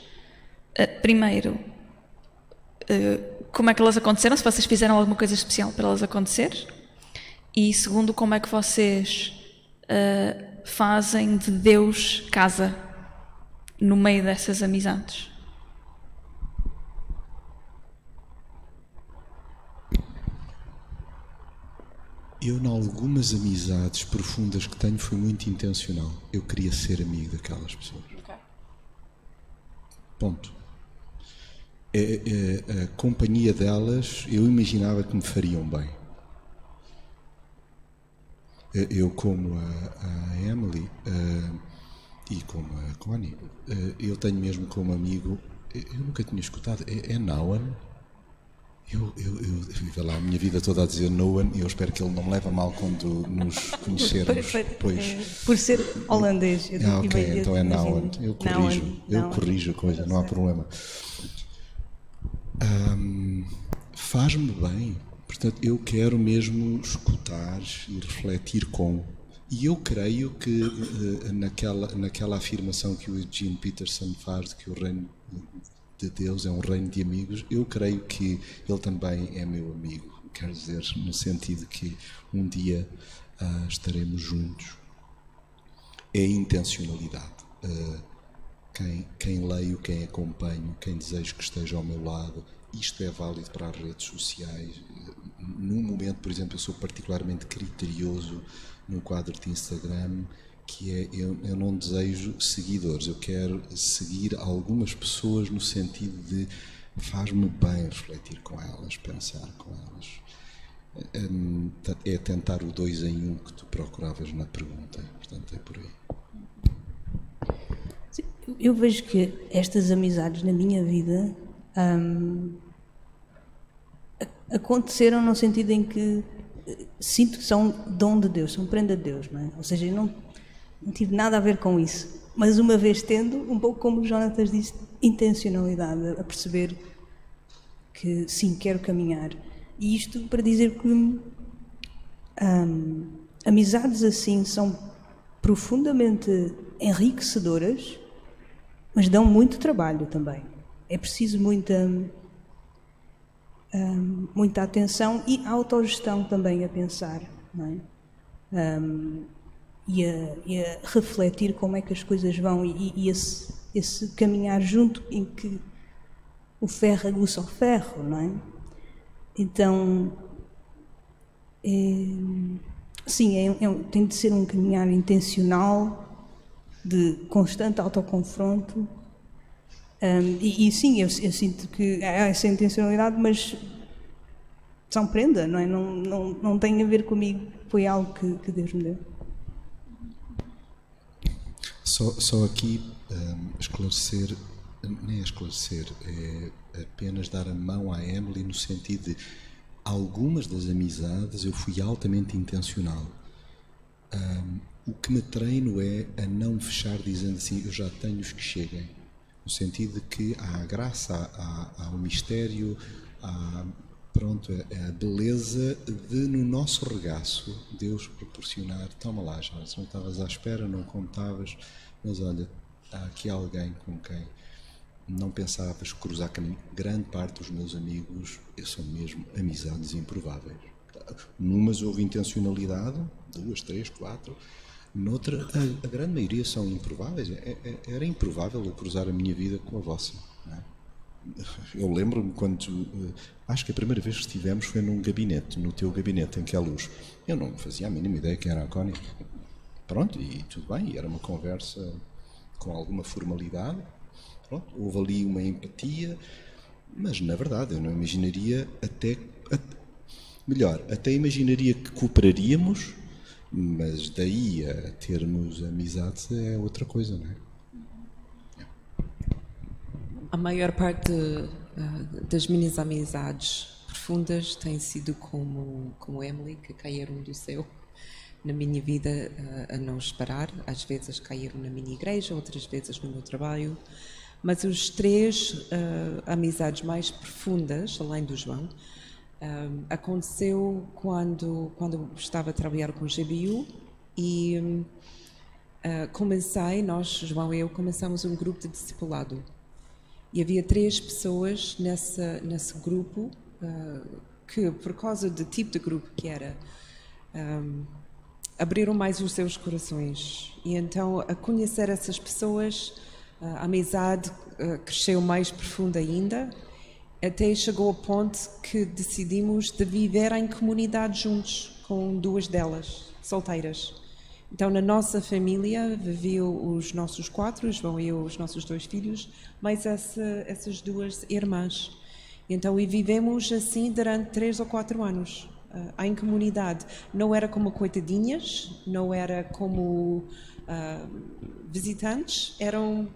uh, primeiro, como é que elas aconteceram, se vocês fizeram alguma coisa especial para elas acontecer, e segundo, como é que vocês fazem de Deus casa no meio dessas amizades. Eu, em algumas amizades profundas que tenho, foi muito intencional. Eu queria ser amigo daquelas pessoas. Okay. Ponto. É, é, a companhia delas, eu imaginava que me fariam bem. Eu, como a, a Emily e como a Connie, eu tenho mesmo como amigo, eu nunca tinha escutado, é, é. Eu, eu, eu vivo lá a minha vida toda a dizer Noan e eu espero que ele não me leve a mal quando nos conhecermos. pois. Por ser holandês. Eu ah, ok, então é Noan. Eu corrijo, eu corrijo a coisa, não há problema. Faz-me bem. Portanto, eu quero mesmo escutar e refletir com. E eu creio que uh, naquela, naquela afirmação que o Eugene Peterson faz de que o reino de Deus, é um reino de amigos, eu creio que Ele também é meu amigo. Quer dizer, no sentido que um dia uh, estaremos juntos. É intencionalidade. Uh, quem, quem leio, quem acompanho, quem desejo que esteja ao meu lado, isto é válido para as redes sociais. Num momento, por exemplo, eu sou particularmente criterioso no quadro de Instagram que é eu, eu não desejo seguidores, eu quero seguir algumas pessoas no sentido de faz-me bem refletir com elas, pensar com elas. É, é tentar o dois em um que tu procuravas na pergunta, portanto é por aí. Eu vejo que estas amizades na minha vida hum, aconteceram no sentido em que eh, sinto que são dom de Deus, são prenda de Deus, não é? Ou seja, eu não, não tive nada a ver com isso. Mas uma vez tendo, um pouco como o Jonatas disse, intencionalidade, a perceber que sim, quero caminhar. E isto para dizer que hum, amizades assim são profundamente enriquecedoras, mas dão muito trabalho também. É preciso muita, hum, muita atenção e autogestão também a pensar, é? Um, e, a, e, a, refletir como é que as coisas vão e, e esse, esse, caminhar junto em que o ferro aguça o ferro, não é? Então, é, sim, é, é, tem de ser um caminhar intencional, de constante autoconfronto. Um, e, e, sim, eu, eu, sinto que há essa intencionalidade, mas são prenda, não é? Não, não, não tem a ver comigo, foi algo que, que Deus me deu. Só, só aqui um, esclarecer, nem é esclarecer, é apenas dar a mão à Emily no sentido de algumas das amizades eu fui altamente intencional. Um, o que me treino é a não fechar dizendo assim, eu já tenho os que cheguem. No sentido de que há a graça, há, há o mistério, há pronto, a, a beleza de no nosso regaço Deus proporcionar, toma lá, já não estavas à espera, não contavas, mas olha, há aqui alguém com quem não pensavas cruzar caminho. Grande parte dos meus amigos são mesmo amizades improváveis. Numas houve intencionalidade, duas, três, quatro. Noutra, a, a grande maioria são improváveis. É, é, era improvável eu cruzar a minha vida com a vossa. É? Eu lembro-me quando. Eh, acho que a primeira vez que estivemos foi num gabinete, no teu gabinete, em que é luz. Eu não fazia a mínima ideia quem era a Connie. Pronto, e tudo bem, era uma conversa com alguma formalidade Pronto, houve ali uma empatia, mas na verdade eu não imaginaria até, até melhor, até imaginaria que cooperaríamos, mas daí a termos amizades é outra coisa, não é? A maior parte uh, das minhas amizades profundas têm sido como, como Emily, que caíram do céu na minha vida uh, a não esperar. Às vezes caíram na minha igreja, outras vezes no meu trabalho. Mas os três uh, amizades mais profundas, além do João, uh, aconteceu quando quando estava a trabalhar com o GBU e uh, comecei, nós, João e eu, começamos um grupo de discipulado. E havia três pessoas nessa, nesse grupo que, por causa do tipo de grupo que era, um, abriram mais os seus corações. E então, a conhecer essas pessoas, a amizade uh, cresceu mais profunda ainda, até chegou ao ponto que decidimos de viver em comunidade juntos com duas delas, solteiras. Então, na nossa família viviam os nossos quatro, João e eu, os nossos dois filhos, mais essa, essas duas irmãs. Então, e vivemos assim durante três ou quatro anos, uh, em comunidade. Não era como coitadinhas, não era como uh, visitantes, eram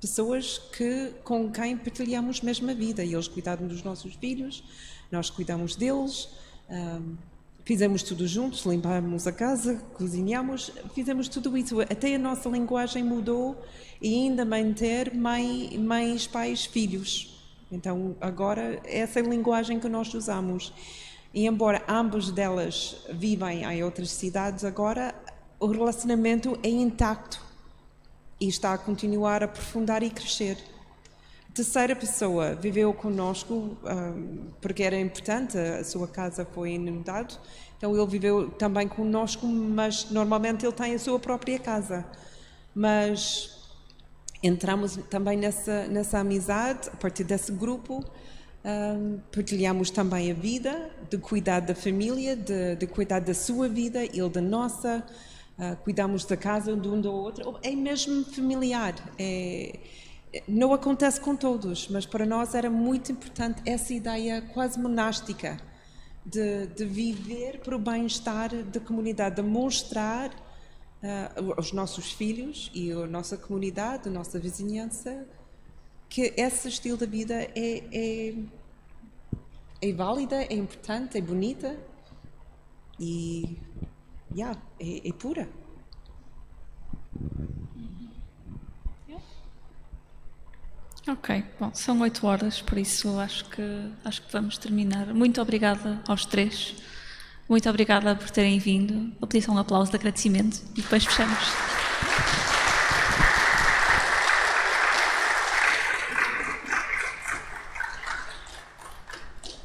pessoas que, com quem partilhamos a mesma vida. E eles cuidaram dos nossos filhos, nós cuidamos deles, um, fizemos tudo juntos, limpámos a casa, cozinhamos, fizemos tudo isso. Até a nossa linguagem mudou e ainda manter mãe, mães, pais, filhos. Então, agora, essa é a linguagem que nós usamos. E embora ambas delas vivem em outras cidades agora, o relacionamento é intacto e está a continuar a aprofundar e crescer. Terceira pessoa viveu conosco um, porque era importante, a sua casa foi inundada, então ele viveu também conosco, mas normalmente ele tem a sua própria casa. Mas entramos também nessa, nessa amizade, a partir desse grupo, um, partilhamos também a vida, de cuidar da família, de, de cuidar da sua vida, ele da nossa, uh, cuidamos da casa de um do outro, é mesmo familiar. É, não acontece com todos, mas para nós era muito importante essa ideia quase monástica de, de viver para o bem-estar da comunidade, de mostrar uh, aos nossos filhos e a nossa comunidade, a nossa vizinhança, que esse estilo de vida é, é, é válida, é importante, é bonita e yeah, é, é pura. Ok, bom, são oito horas, por isso acho que, acho que vamos terminar. Muito obrigada aos três. Muito obrigada por terem vindo. Vou pedir só um aplauso de agradecimento e depois fechamos.